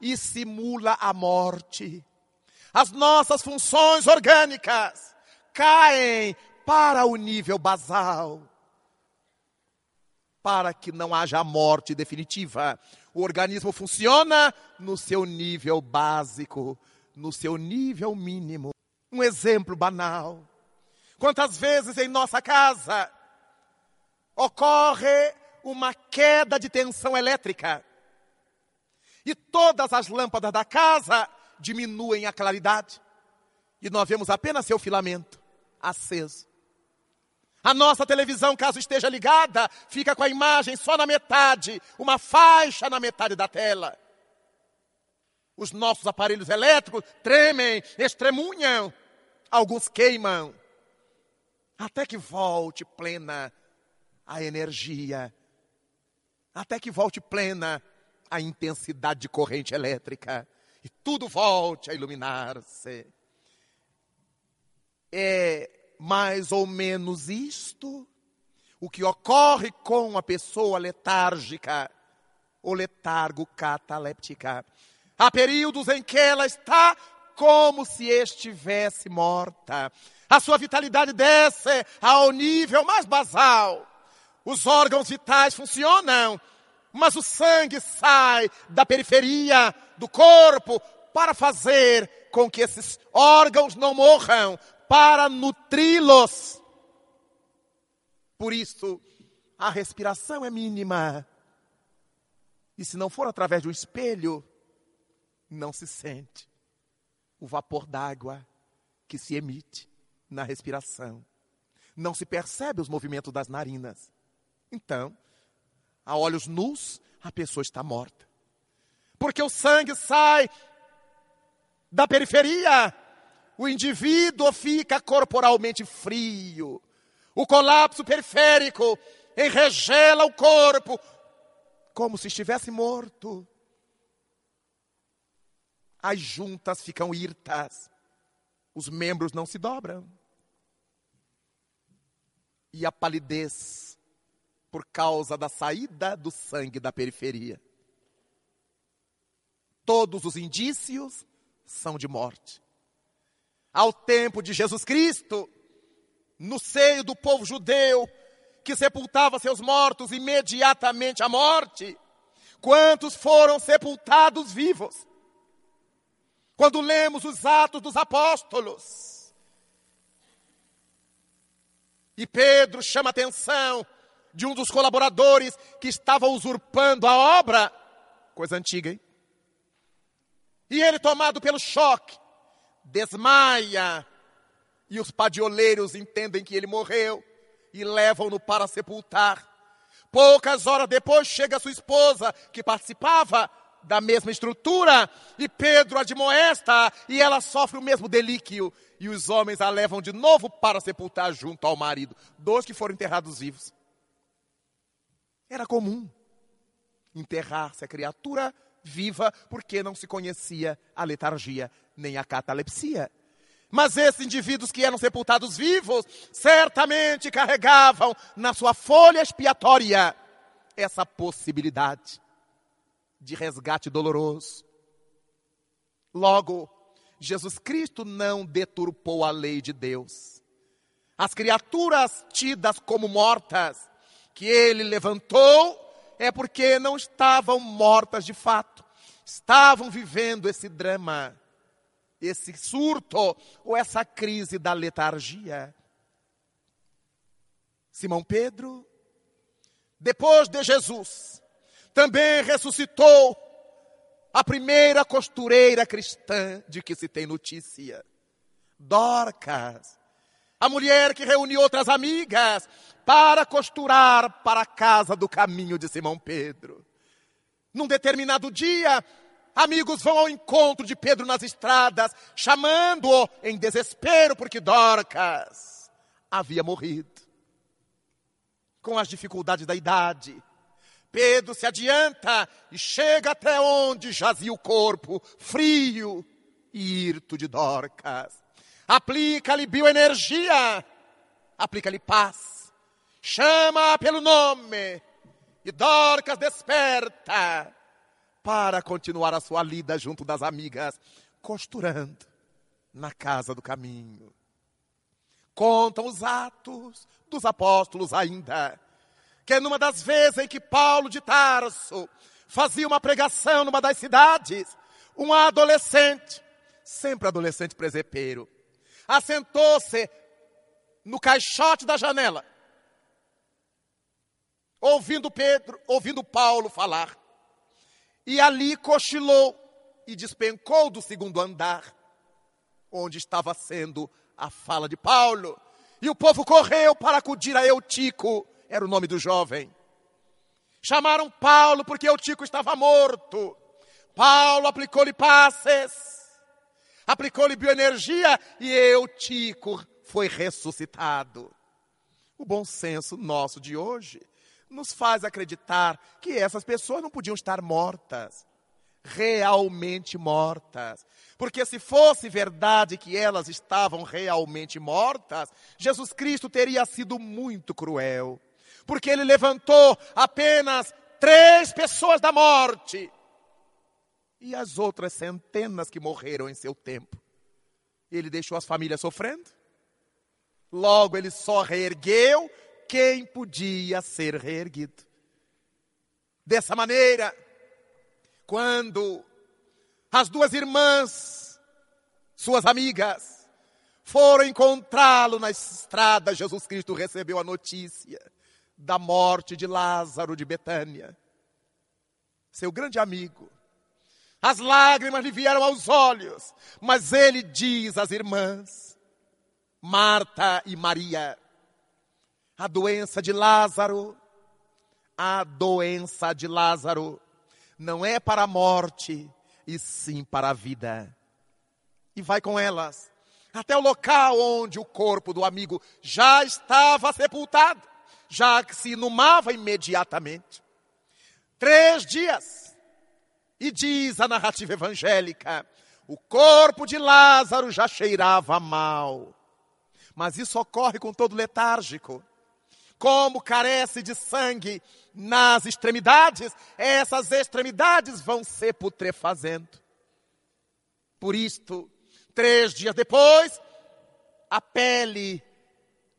e simula a morte as nossas funções orgânicas caem para o nível basal. Para que não haja morte definitiva. O organismo funciona no seu nível básico, no seu nível mínimo. Um exemplo banal. Quantas vezes em nossa casa ocorre uma queda de tensão elétrica e todas as lâmpadas da casa diminuem a claridade. E nós vemos apenas seu filamento aceso. A nossa televisão, caso esteja ligada, fica com a imagem só na metade, uma faixa na metade da tela. Os nossos aparelhos elétricos tremem, estremunham, alguns queimam, até que volte plena a energia, até que volte plena a intensidade de corrente elétrica e tudo volte a iluminar-se. É mais ou menos isto o que ocorre com a pessoa letárgica ou letargo cataléptica. Há períodos em que ela está como se estivesse morta. A sua vitalidade desce ao nível mais basal. Os órgãos vitais funcionam, mas o sangue sai da periferia do corpo para fazer com que esses órgãos não morram, para nutri-los. Por isso, a respiração é mínima. E se não for através de um espelho, não se sente o vapor d'água que se emite na respiração. Não se percebe os movimentos das narinas. Então, a olhos nus, a pessoa está morta. Porque o sangue sai da periferia, o indivíduo fica corporalmente frio. O colapso periférico enregela o corpo como se estivesse morto. As juntas ficam hirtas, os membros não se dobram. E a palidez por causa da saída do sangue da periferia. Todos os indícios são de morte. Ao tempo de Jesus Cristo, no seio do povo judeu, que sepultava seus mortos imediatamente à morte, quantos foram sepultados vivos? Quando lemos os Atos dos Apóstolos, e Pedro chama atenção de um dos colaboradores que estava usurpando a obra. Coisa antiga, hein? E ele, tomado pelo choque, desmaia. E os padioleiros entendem que ele morreu e levam-no para sepultar. Poucas horas depois chega sua esposa, que participava da mesma estrutura, e Pedro admoesta, e ela sofre o mesmo delíquio. E os homens a levam de novo para sepultar junto ao marido. Dois que foram enterrados vivos. Era comum enterrar-se a criatura viva porque não se conhecia a letargia nem a catalepsia. Mas esses indivíduos que eram sepultados vivos, certamente carregavam na sua folha expiatória essa possibilidade de resgate doloroso. Logo, Jesus Cristo não deturpou a lei de Deus. As criaturas tidas como mortas, que ele levantou, é porque não estavam mortas de fato, estavam vivendo esse drama, esse surto ou essa crise da letargia. Simão Pedro, depois de Jesus, também ressuscitou a primeira costureira cristã de que se tem notícia. Dorcas, a mulher que reuniu outras amigas para costurar para a casa do caminho de Simão Pedro. Num determinado dia, amigos vão ao encontro de Pedro nas estradas, chamando-o em desespero porque Dorcas havia morrido. Com as dificuldades da idade, Pedro se adianta e chega até onde jazia o corpo, frio e hirto de Dorcas. Aplica-lhe bioenergia, aplica-lhe paz, chama pelo nome. E Dorcas desperta para continuar a sua lida junto das amigas, costurando na casa do caminho. Contam os atos dos apóstolos ainda que numa das vezes em que Paulo de Tarso fazia uma pregação numa das cidades, um adolescente, sempre adolescente presepeiro, assentou-se no caixote da janela, ouvindo Pedro, ouvindo Paulo falar. E ali cochilou e despencou do segundo andar, onde estava sendo a fala de Paulo. E o povo correu para acudir a Eutico, era o nome do jovem. Chamaram Paulo porque o Tico estava morto. Paulo aplicou-lhe passes, aplicou-lhe bioenergia e Eutico foi ressuscitado. O bom senso nosso de hoje nos faz acreditar que essas pessoas não podiam estar mortas, realmente mortas. Porque se fosse verdade que elas estavam realmente mortas, Jesus Cristo teria sido muito cruel porque ele levantou apenas três pessoas da morte e as outras centenas que morreram em seu tempo. Ele deixou as famílias sofrendo. Logo, ele só reergueu quem podia ser reerguido. Dessa maneira, quando as duas irmãs, suas amigas, foram encontrá-lo na estrada, Jesus Cristo recebeu a notícia da morte de Lázaro de Betânia, seu grande amigo. As lágrimas lhe vieram aos olhos, mas ele diz às irmãs, Marta e Maria, a doença de Lázaro, a doença de Lázaro não é para a morte, e sim para a vida. E vai com elas até o local onde o corpo do amigo já estava sepultado já que se inumava imediatamente. Três dias. E diz a narrativa evangélica: o corpo de Lázaro já cheirava mal. Mas isso ocorre com todo letárgico. Como carece de sangue nas extremidades, essas extremidades vão se putrefazendo. Por isto, três dias depois, a pele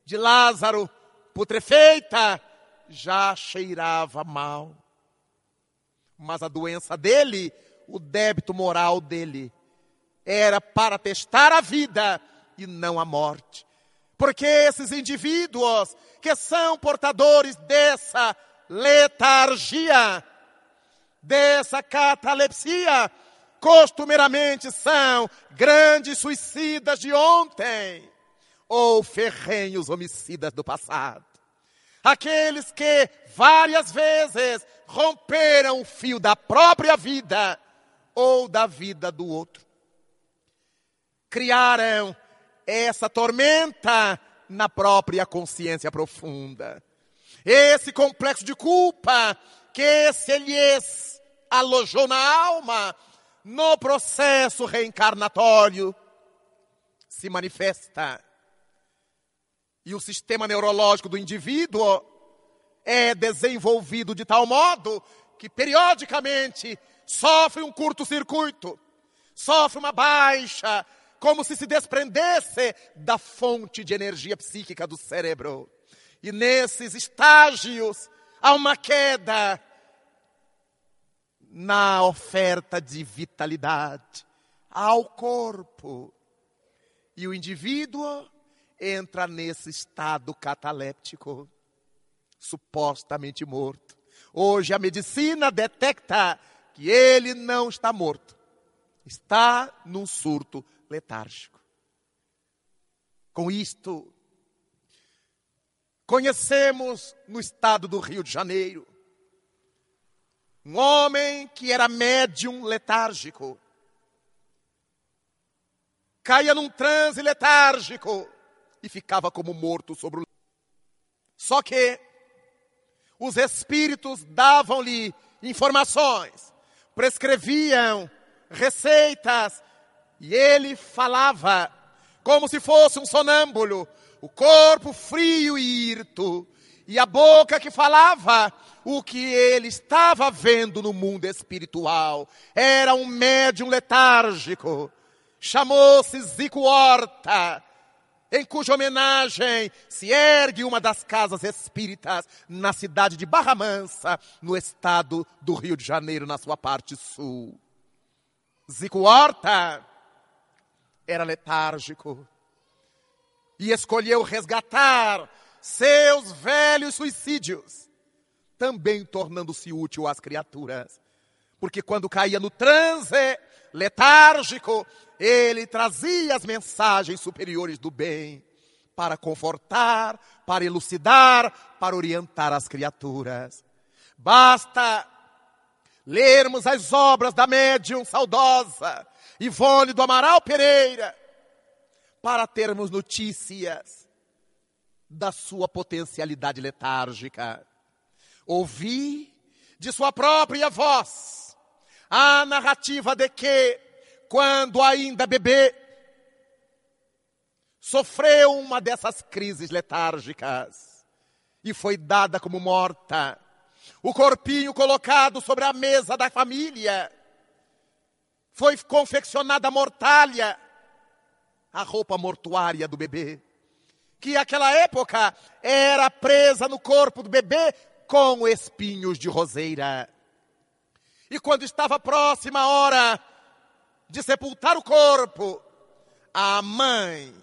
de Lázaro putrefeita, já cheirava mal. Mas a doença dele, o débito moral dele, era para testar a vida e não a morte. Porque esses indivíduos que são portadores dessa letargia, dessa catalepsia, costumeiramente são grandes suicidas de ontem ou ferrenhos homicidas do passado. Aqueles que várias vezes romperam o fio da própria vida ou da vida do outro. Criaram essa tormenta na própria consciência profunda. Esse complexo de culpa que se lhes alojou na alma no processo reencarnatório se manifesta. E o sistema neurológico do indivíduo é desenvolvido de tal modo que periodicamente sofre um curto-circuito, sofre uma baixa, como se se desprendesse da fonte de energia psíquica do cérebro. E nesses estágios há uma queda na oferta de vitalidade ao corpo. E o indivíduo entra nesse estado cataléptico, supostamente morto. Hoje a medicina detecta que ele não está morto, está num surto letárgico. Com isto, conhecemos no estado do Rio de Janeiro um homem que era médium letárgico, caía num transe letárgico e ficava como morto sobre o. Só que os espíritos davam-lhe informações, prescreviam receitas e ele falava como se fosse um sonâmbulo, o corpo frio e hirto, e a boca que falava o que ele estava vendo no mundo espiritual. Era um médium letárgico. Chamou-se Zico Horta, em cuja homenagem se ergue uma das casas espíritas na cidade de Barra Mansa, no estado do Rio de Janeiro, na sua parte sul. Zico Horta era letárgico e escolheu resgatar seus velhos suicídios, também tornando-se útil às criaturas. Porque quando caía no transe letárgico, ele trazia as mensagens superiores do bem para confortar, para elucidar, para orientar as criaturas. Basta lermos as obras da médium saudosa Ivone do Amaral Pereira para termos notícias da sua potencialidade letárgica. Ouvi de sua própria voz a narrativa de que, quando ainda bebê, sofreu uma dessas crises letárgicas e foi dada como morta. O corpinho colocado sobre a mesa da família. Foi confeccionada a mortalha, a roupa mortuária do bebê que naquela época era presa no corpo do bebê com espinhos de roseira. E quando estava próxima a hora de sepultar o corpo, a mãe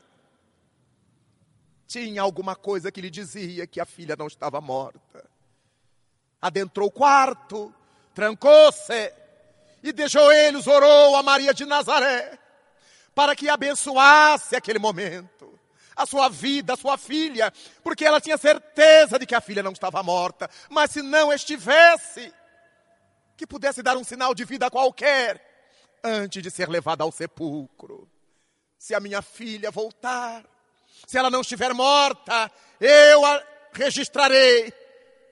tinha alguma coisa que lhe dizia que a filha não estava morta. Adentrou o quarto, trancou-se e de joelhos orou a Maria de Nazaré para que abençoasse aquele momento a sua vida, a sua filha, porque ela tinha certeza de que a filha não estava morta, mas se não estivesse, que pudesse dar um sinal de vida qualquer antes de ser levada ao sepulcro. Se a minha filha voltar, se ela não estiver morta, eu a registrarei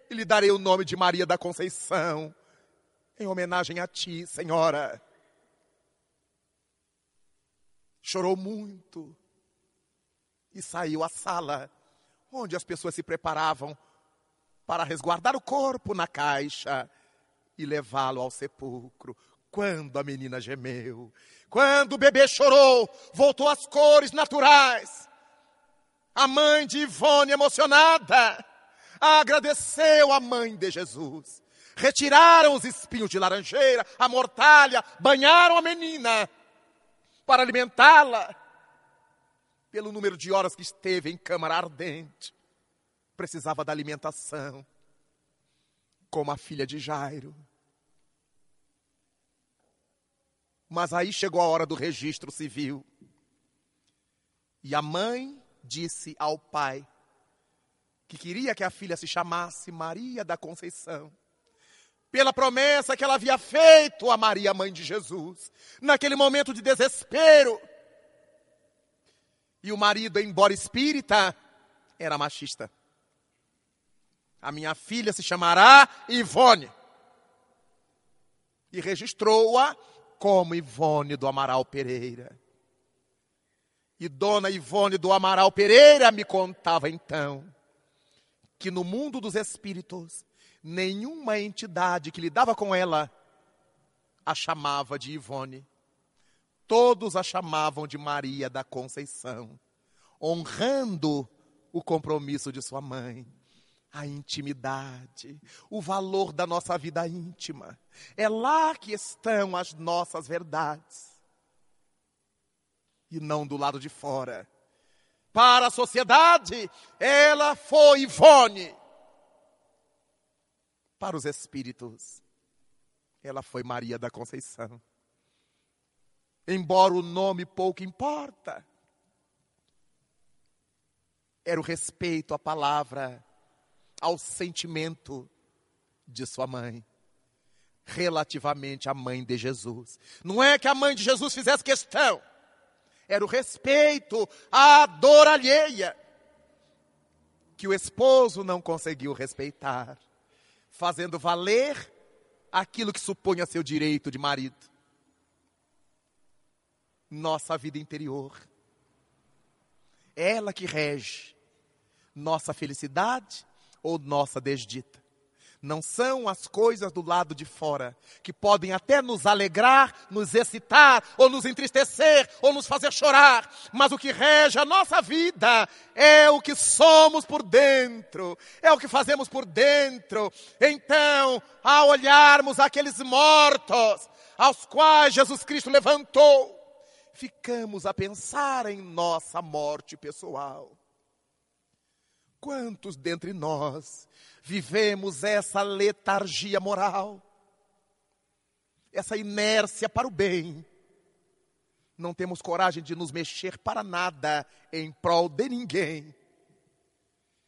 e lhe darei o nome de Maria da Conceição, em homenagem a ti, Senhora. Chorou muito e saiu à sala, onde as pessoas se preparavam para resguardar o corpo na caixa e levá-lo ao sepulcro. Quando a menina gemeu, quando o bebê chorou, voltou às cores naturais. A mãe de Ivone, emocionada, agradeceu a mãe de Jesus. Retiraram os espinhos de laranjeira, a mortalha, banharam a menina para alimentá-la pelo número de horas que esteve em câmara ardente, precisava da alimentação, como a filha de Jairo. Mas aí chegou a hora do registro civil. E a mãe disse ao pai que queria que a filha se chamasse Maria da Conceição, pela promessa que ela havia feito a Maria, mãe de Jesus, naquele momento de desespero e o marido, embora espírita, era machista. A minha filha se chamará Ivone. E registrou-a como Ivone do Amaral Pereira. E Dona Ivone do Amaral Pereira me contava então que no mundo dos espíritos, nenhuma entidade que lidava com ela a chamava de Ivone. Todos a chamavam de Maria da Conceição, honrando o compromisso de sua mãe a intimidade, o valor da nossa vida íntima. É lá que estão as nossas verdades. E não do lado de fora. Para a sociedade, ela foi Ivone. Para os espíritos, ela foi Maria da Conceição. Embora o nome pouco importa, era o respeito à palavra ao sentimento de sua mãe, relativamente à mãe de Jesus. Não é que a mãe de Jesus fizesse questão, era o respeito à dor alheia, que o esposo não conseguiu respeitar, fazendo valer aquilo que supunha seu direito de marido. Nossa vida interior. Ela que rege nossa felicidade ou nossa desdita. Não são as coisas do lado de fora, que podem até nos alegrar, nos excitar, ou nos entristecer, ou nos fazer chorar, mas o que rege a nossa vida é o que somos por dentro, é o que fazemos por dentro. Então, ao olharmos aqueles mortos, aos quais Jesus Cristo levantou, ficamos a pensar em nossa morte pessoal. Quantos dentre nós vivemos essa letargia moral, essa inércia para o bem? Não temos coragem de nos mexer para nada em prol de ninguém.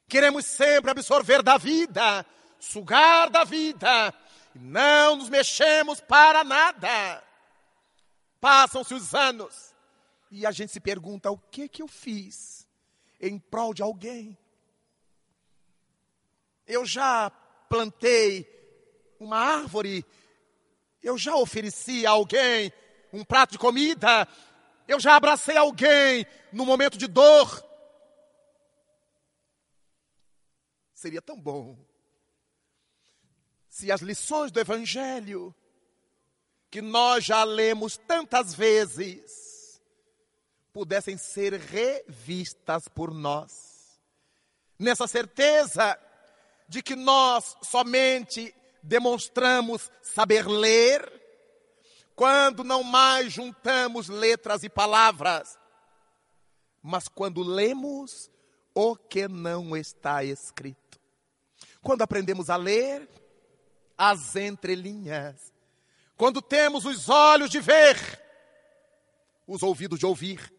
Queremos sempre absorver da vida, sugar da vida, e não nos mexemos para nada. Passam-se os anos e a gente se pergunta: o que que eu fiz em prol de alguém? Eu já plantei uma árvore, eu já ofereci a alguém um prato de comida, eu já abracei alguém no momento de dor. Seria tão bom se as lições do Evangelho, que nós já lemos tantas vezes, pudessem ser revistas por nós. Nessa certeza de que nós somente demonstramos saber ler, quando não mais juntamos letras e palavras, mas quando lemos o que não está escrito. Quando aprendemos a ler as entrelinhas, quando temos os olhos de ver, os ouvidos de ouvir,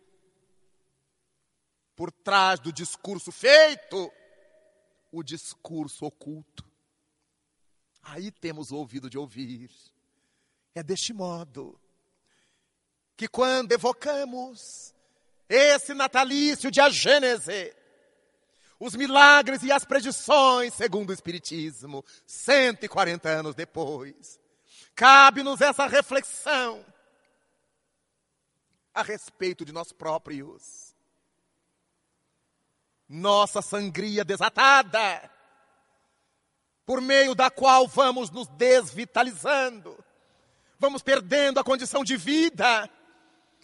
por trás do discurso feito, o discurso oculto. Aí temos o ouvido de ouvir. É deste modo que quando evocamos esse natalício de a Gênese, os milagres e as predições, segundo o Espiritismo, 140 anos depois, cabe-nos essa reflexão a respeito de nós próprios nossa sangria desatada, por meio da qual vamos nos desvitalizando, vamos perdendo a condição de vida,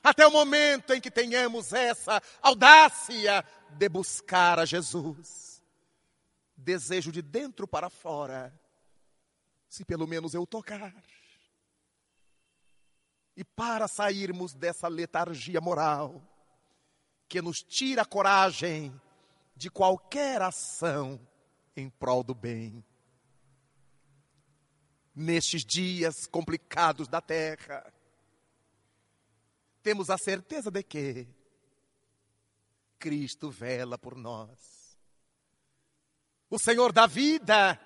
até o momento em que tenhamos essa audácia de buscar a Jesus. Desejo de dentro para fora, se pelo menos eu tocar. E para sairmos dessa letargia moral, que nos tira a coragem de qualquer ação em prol do bem. Nestes dias complicados da terra, temos a certeza de que Cristo vela por nós. O Senhor da vida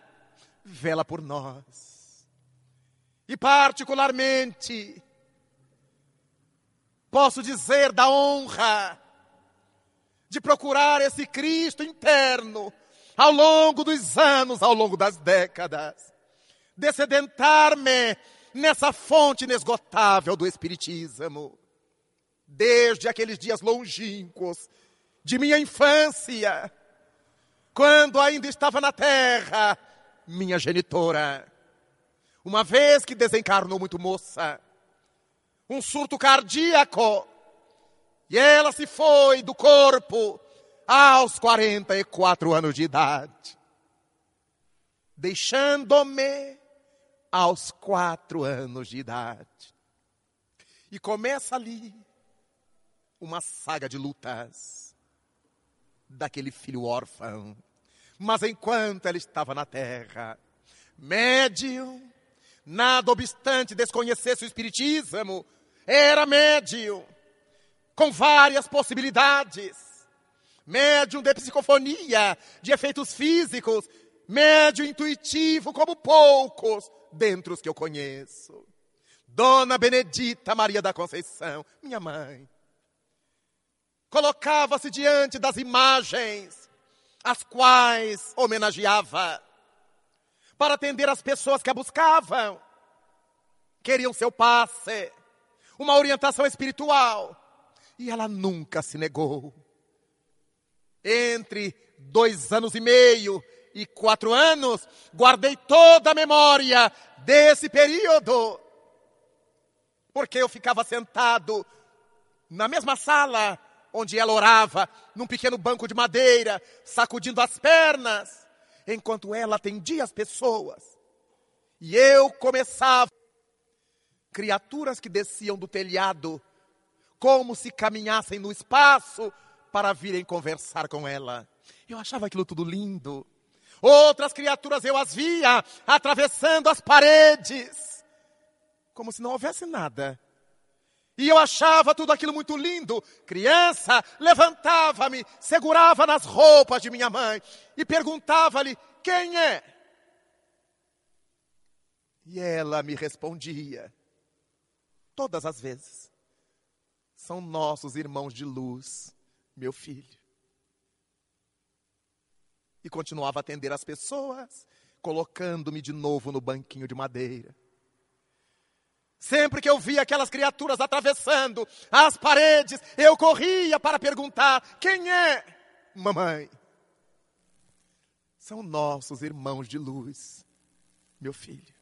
vela por nós. E particularmente, posso dizer da honra de procurar esse Cristo interno ao longo dos anos, ao longo das décadas. Descedentar-me nessa fonte inesgotável do Espiritismo. desde aqueles dias longínquos de minha infância, quando ainda estava na terra, minha genitora, uma vez que desencarnou muito moça, um surto cardíaco, e ela se foi do corpo aos 44 anos de idade, deixando-me aos quatro anos de idade. E começa ali uma saga de lutas daquele filho órfão. Mas enquanto ela estava na terra, médium, nada obstante desconhecesse o espiritismo, era médium, com várias possibilidades. Médium de psicofonia, de efeitos físicos, médium intuitivo como poucos dentre os que eu conheço. Dona Benedita Maria da Conceição, minha mãe, colocava-se diante das imagens, as quais homenageava, para atender as pessoas que a buscavam, queriam seu passe, uma orientação espiritual, e ela nunca se negou. Entre dois anos e meio e quatro anos, guardei toda a memória desse período, porque eu ficava sentado na mesma sala onde ela orava, num pequeno banco de madeira, sacudindo as pernas, enquanto ela atendia as pessoas. E eu começava. Criaturas que desciam do telhado, como se caminhassem no espaço para virem conversar com ela. Eu achava aquilo tudo lindo. Outras criaturas eu as via atravessando as paredes, como se não houvesse nada. E eu achava tudo aquilo muito lindo. Criança, levantava-me, segurava nas roupas de minha mãe e perguntava-lhe: quem é? E ela me respondia, todas as vezes: são nossos irmãos de luz, meu filho. E continuava a atender as pessoas, colocando-me de novo no banquinho de madeira. Sempre que eu via aquelas criaturas atravessando as paredes, eu corria para perguntar: quem é? Mamãe. São nossos irmãos de luz, meu filho.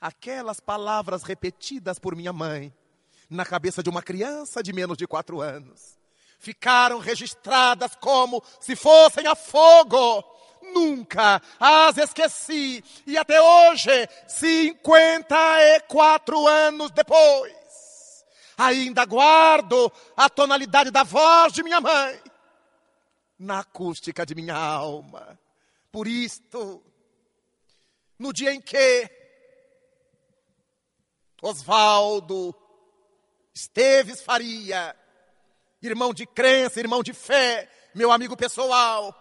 Aquelas palavras repetidas por minha mãe, na cabeça de uma criança de menos de quatro anos, ficaram registradas como se fossem a fogo nunca as esqueci. E até hoje, 54 anos depois, ainda guardo a tonalidade da voz de minha mãe na acústica de minha alma. Por isto, no dia em que Osvaldo Esteves Faria, irmão de crença, irmão de fé, meu amigo pessoal,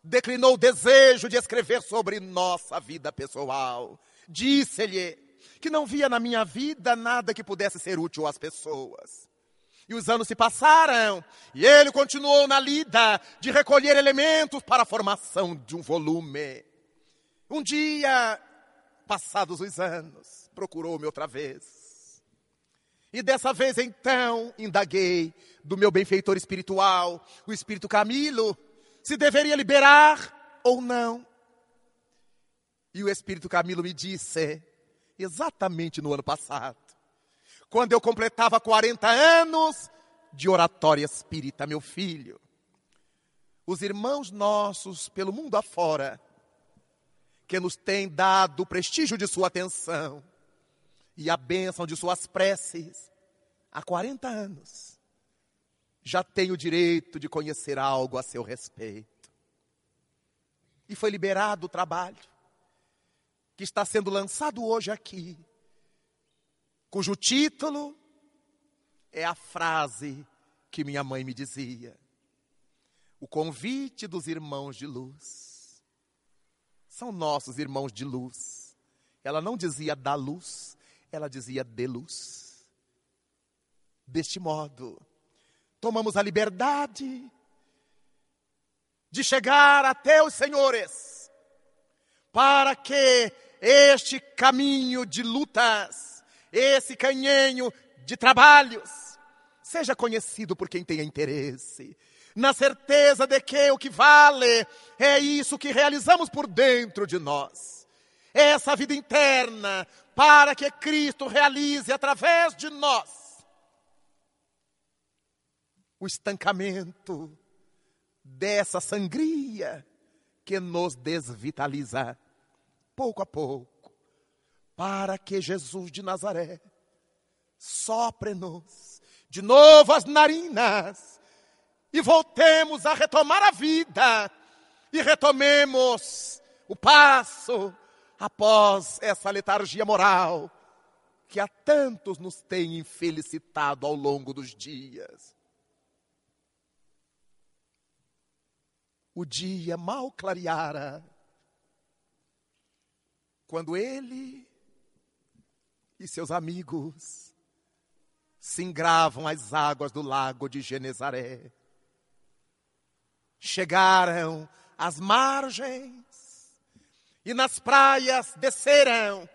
declinou o desejo de escrever sobre nossa vida pessoal. Disse-lhe que não via na minha vida nada que pudesse ser útil às pessoas. E os anos se passaram, e ele continuou na lida de recolher elementos para a formação de um volume. Um dia, passados os anos, procurou-me outra vez. E dessa vez, então, indaguei do meu benfeitor espiritual, o espírito Camilo, se deveria liberar ou não. E o Espírito Camilo me disse, exatamente no ano passado, quando eu completava 40 anos de oratória espírita, meu filho. Os irmãos nossos pelo mundo afora, que nos têm dado o prestígio de sua atenção e a bênção de suas preces há 40 anos já tem o direito de conhecer algo a seu respeito. E foi liberado o trabalho que está sendo lançado hoje aqui, cujo título é a frase que minha mãe me dizia: O convite dos irmãos de luz. São nossos irmãos de luz. Ela não dizia da luz, ela dizia de luz. Deste modo, tomamos a liberdade de chegar até os senhores, para que este caminho de lutas, esse canhenho de trabalhos, seja conhecido por quem tenha interesse, na certeza de que o que vale é isso que realizamos por dentro de nós. Essa vida interna para que Cristo realize através de nós o estancamento dessa sangria que nos desvitaliza pouco a pouco, para que Jesus de Nazaré sopre-nos de novo as narinas e voltemos a retomar a vida e retomemos o passo após essa letargia moral que a tantos nos tem infelicitado ao longo dos dias. o dia mal clareara, quando ele e seus amigos se engravam às águas do lago de Genezaré. Chegaram às margens e nas praias desceram,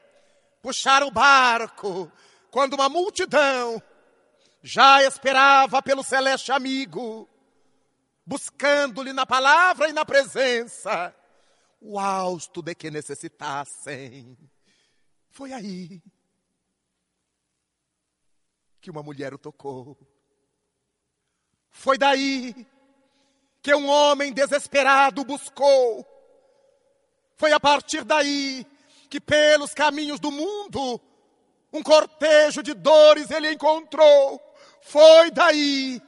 puxaram o barco, quando uma multidão já esperava pelo celeste amigo buscando-lhe na palavra e na presença o hausto de que necessitassem. Foi aí que uma mulher o tocou. Foi daí que um homem desesperado buscou. Foi a partir daí que, pelos caminhos do mundo, um cortejo de dores ele encontrou. Foi daí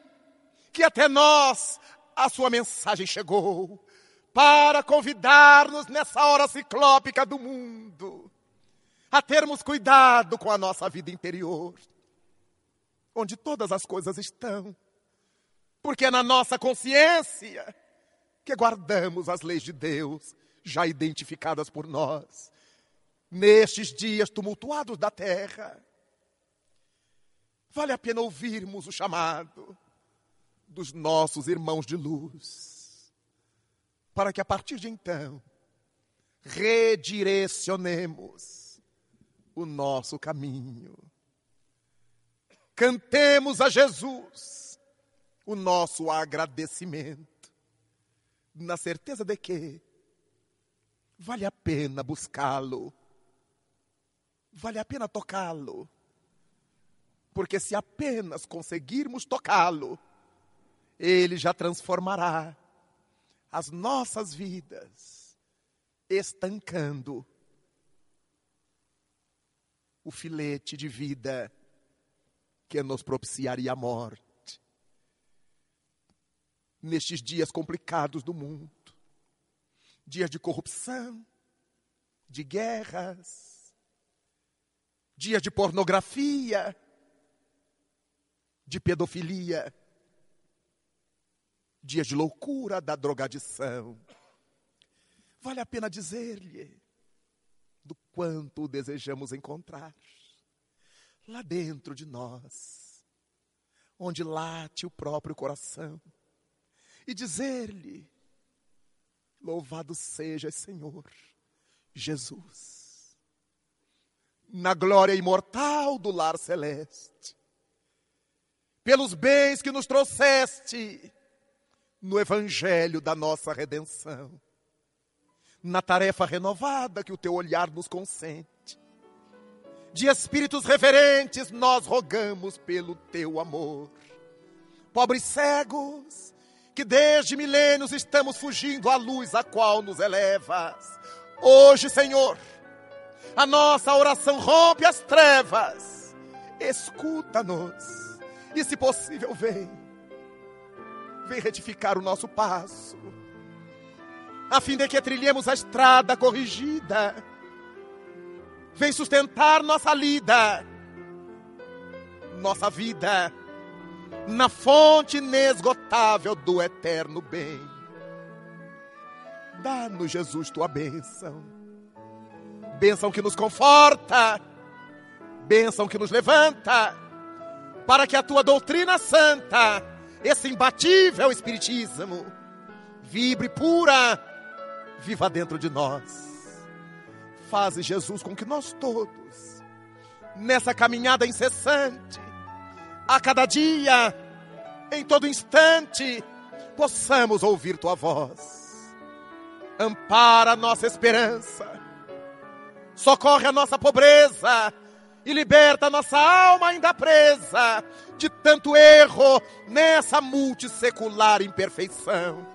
que até nós a sua mensagem chegou para convidar-nos nessa hora ciclópica do mundo a termos cuidado com a nossa vida interior, onde todas as coisas estão, porque é na nossa consciência que guardamos as leis de Deus já identificadas por nós nestes dias tumultuados da terra. Vale a pena ouvirmos o chamado dos nossos irmãos de luz, para que a partir de então redirecionemos o nosso caminho. Cantemos a Jesus o nosso agradecimento, na certeza de que vale a pena buscá-lo, vale a pena tocá-lo, porque se apenas conseguirmos tocá-lo, ele já transformará as nossas vidas, estancando o filete de vida que nos propiciaria a morte. Nestes dias complicados do mundo, dias de corrupção, de guerras, dias de pornografia, de pedofilia, dias de loucura da drogadição. Vale a pena dizer-lhe do quanto desejamos encontrar lá dentro de nós, onde late o próprio coração, e dizer-lhe: Louvado seja Senhor Jesus, na glória imortal do lar celeste, pelos bens que nos trouxeste no evangelho da nossa redenção, na tarefa renovada que o teu olhar nos consente. De espíritos reverentes, nós rogamos pelo teu amor. Pobres cegos, que desde milênios estamos fugindo à luz a qual nos elevas. Hoje, Senhor, a nossa oração rompe as trevas. Escuta-nos e, se possível, vem vem retificar o nosso passo, a fim de que trilhemos a estrada corrigida, vem sustentar nossa lida, nossa vida, na fonte inesgotável do eterno bem. Dá-nos, Jesus, tua bênção, bênção que nos conforta, bênção que nos levanta, para que a tua doutrina santa esse imbatível Espiritismo vibre pura, viva dentro de nós. Faze, Jesus, com que nós todos, nessa caminhada incessante, a cada dia, em todo instante, possamos ouvir tua voz. Ampara a nossa esperança, socorre a nossa pobreza e liberta a nossa alma ainda presa de tanto erro nessa multissecular imperfeição.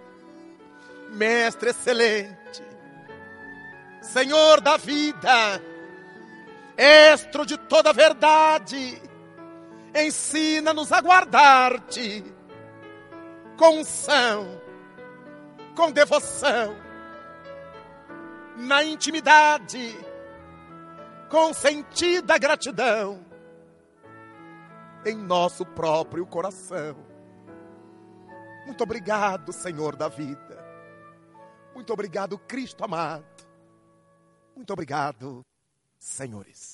Mestre excelente, Senhor da vida, Estro de toda verdade, ensina-nos a guardar-te com unção, com devoção, na intimidade, com sentida gratidão, em nosso próprio coração. Muito obrigado, Senhor da vida. Muito obrigado, Cristo amado. Muito obrigado, senhores.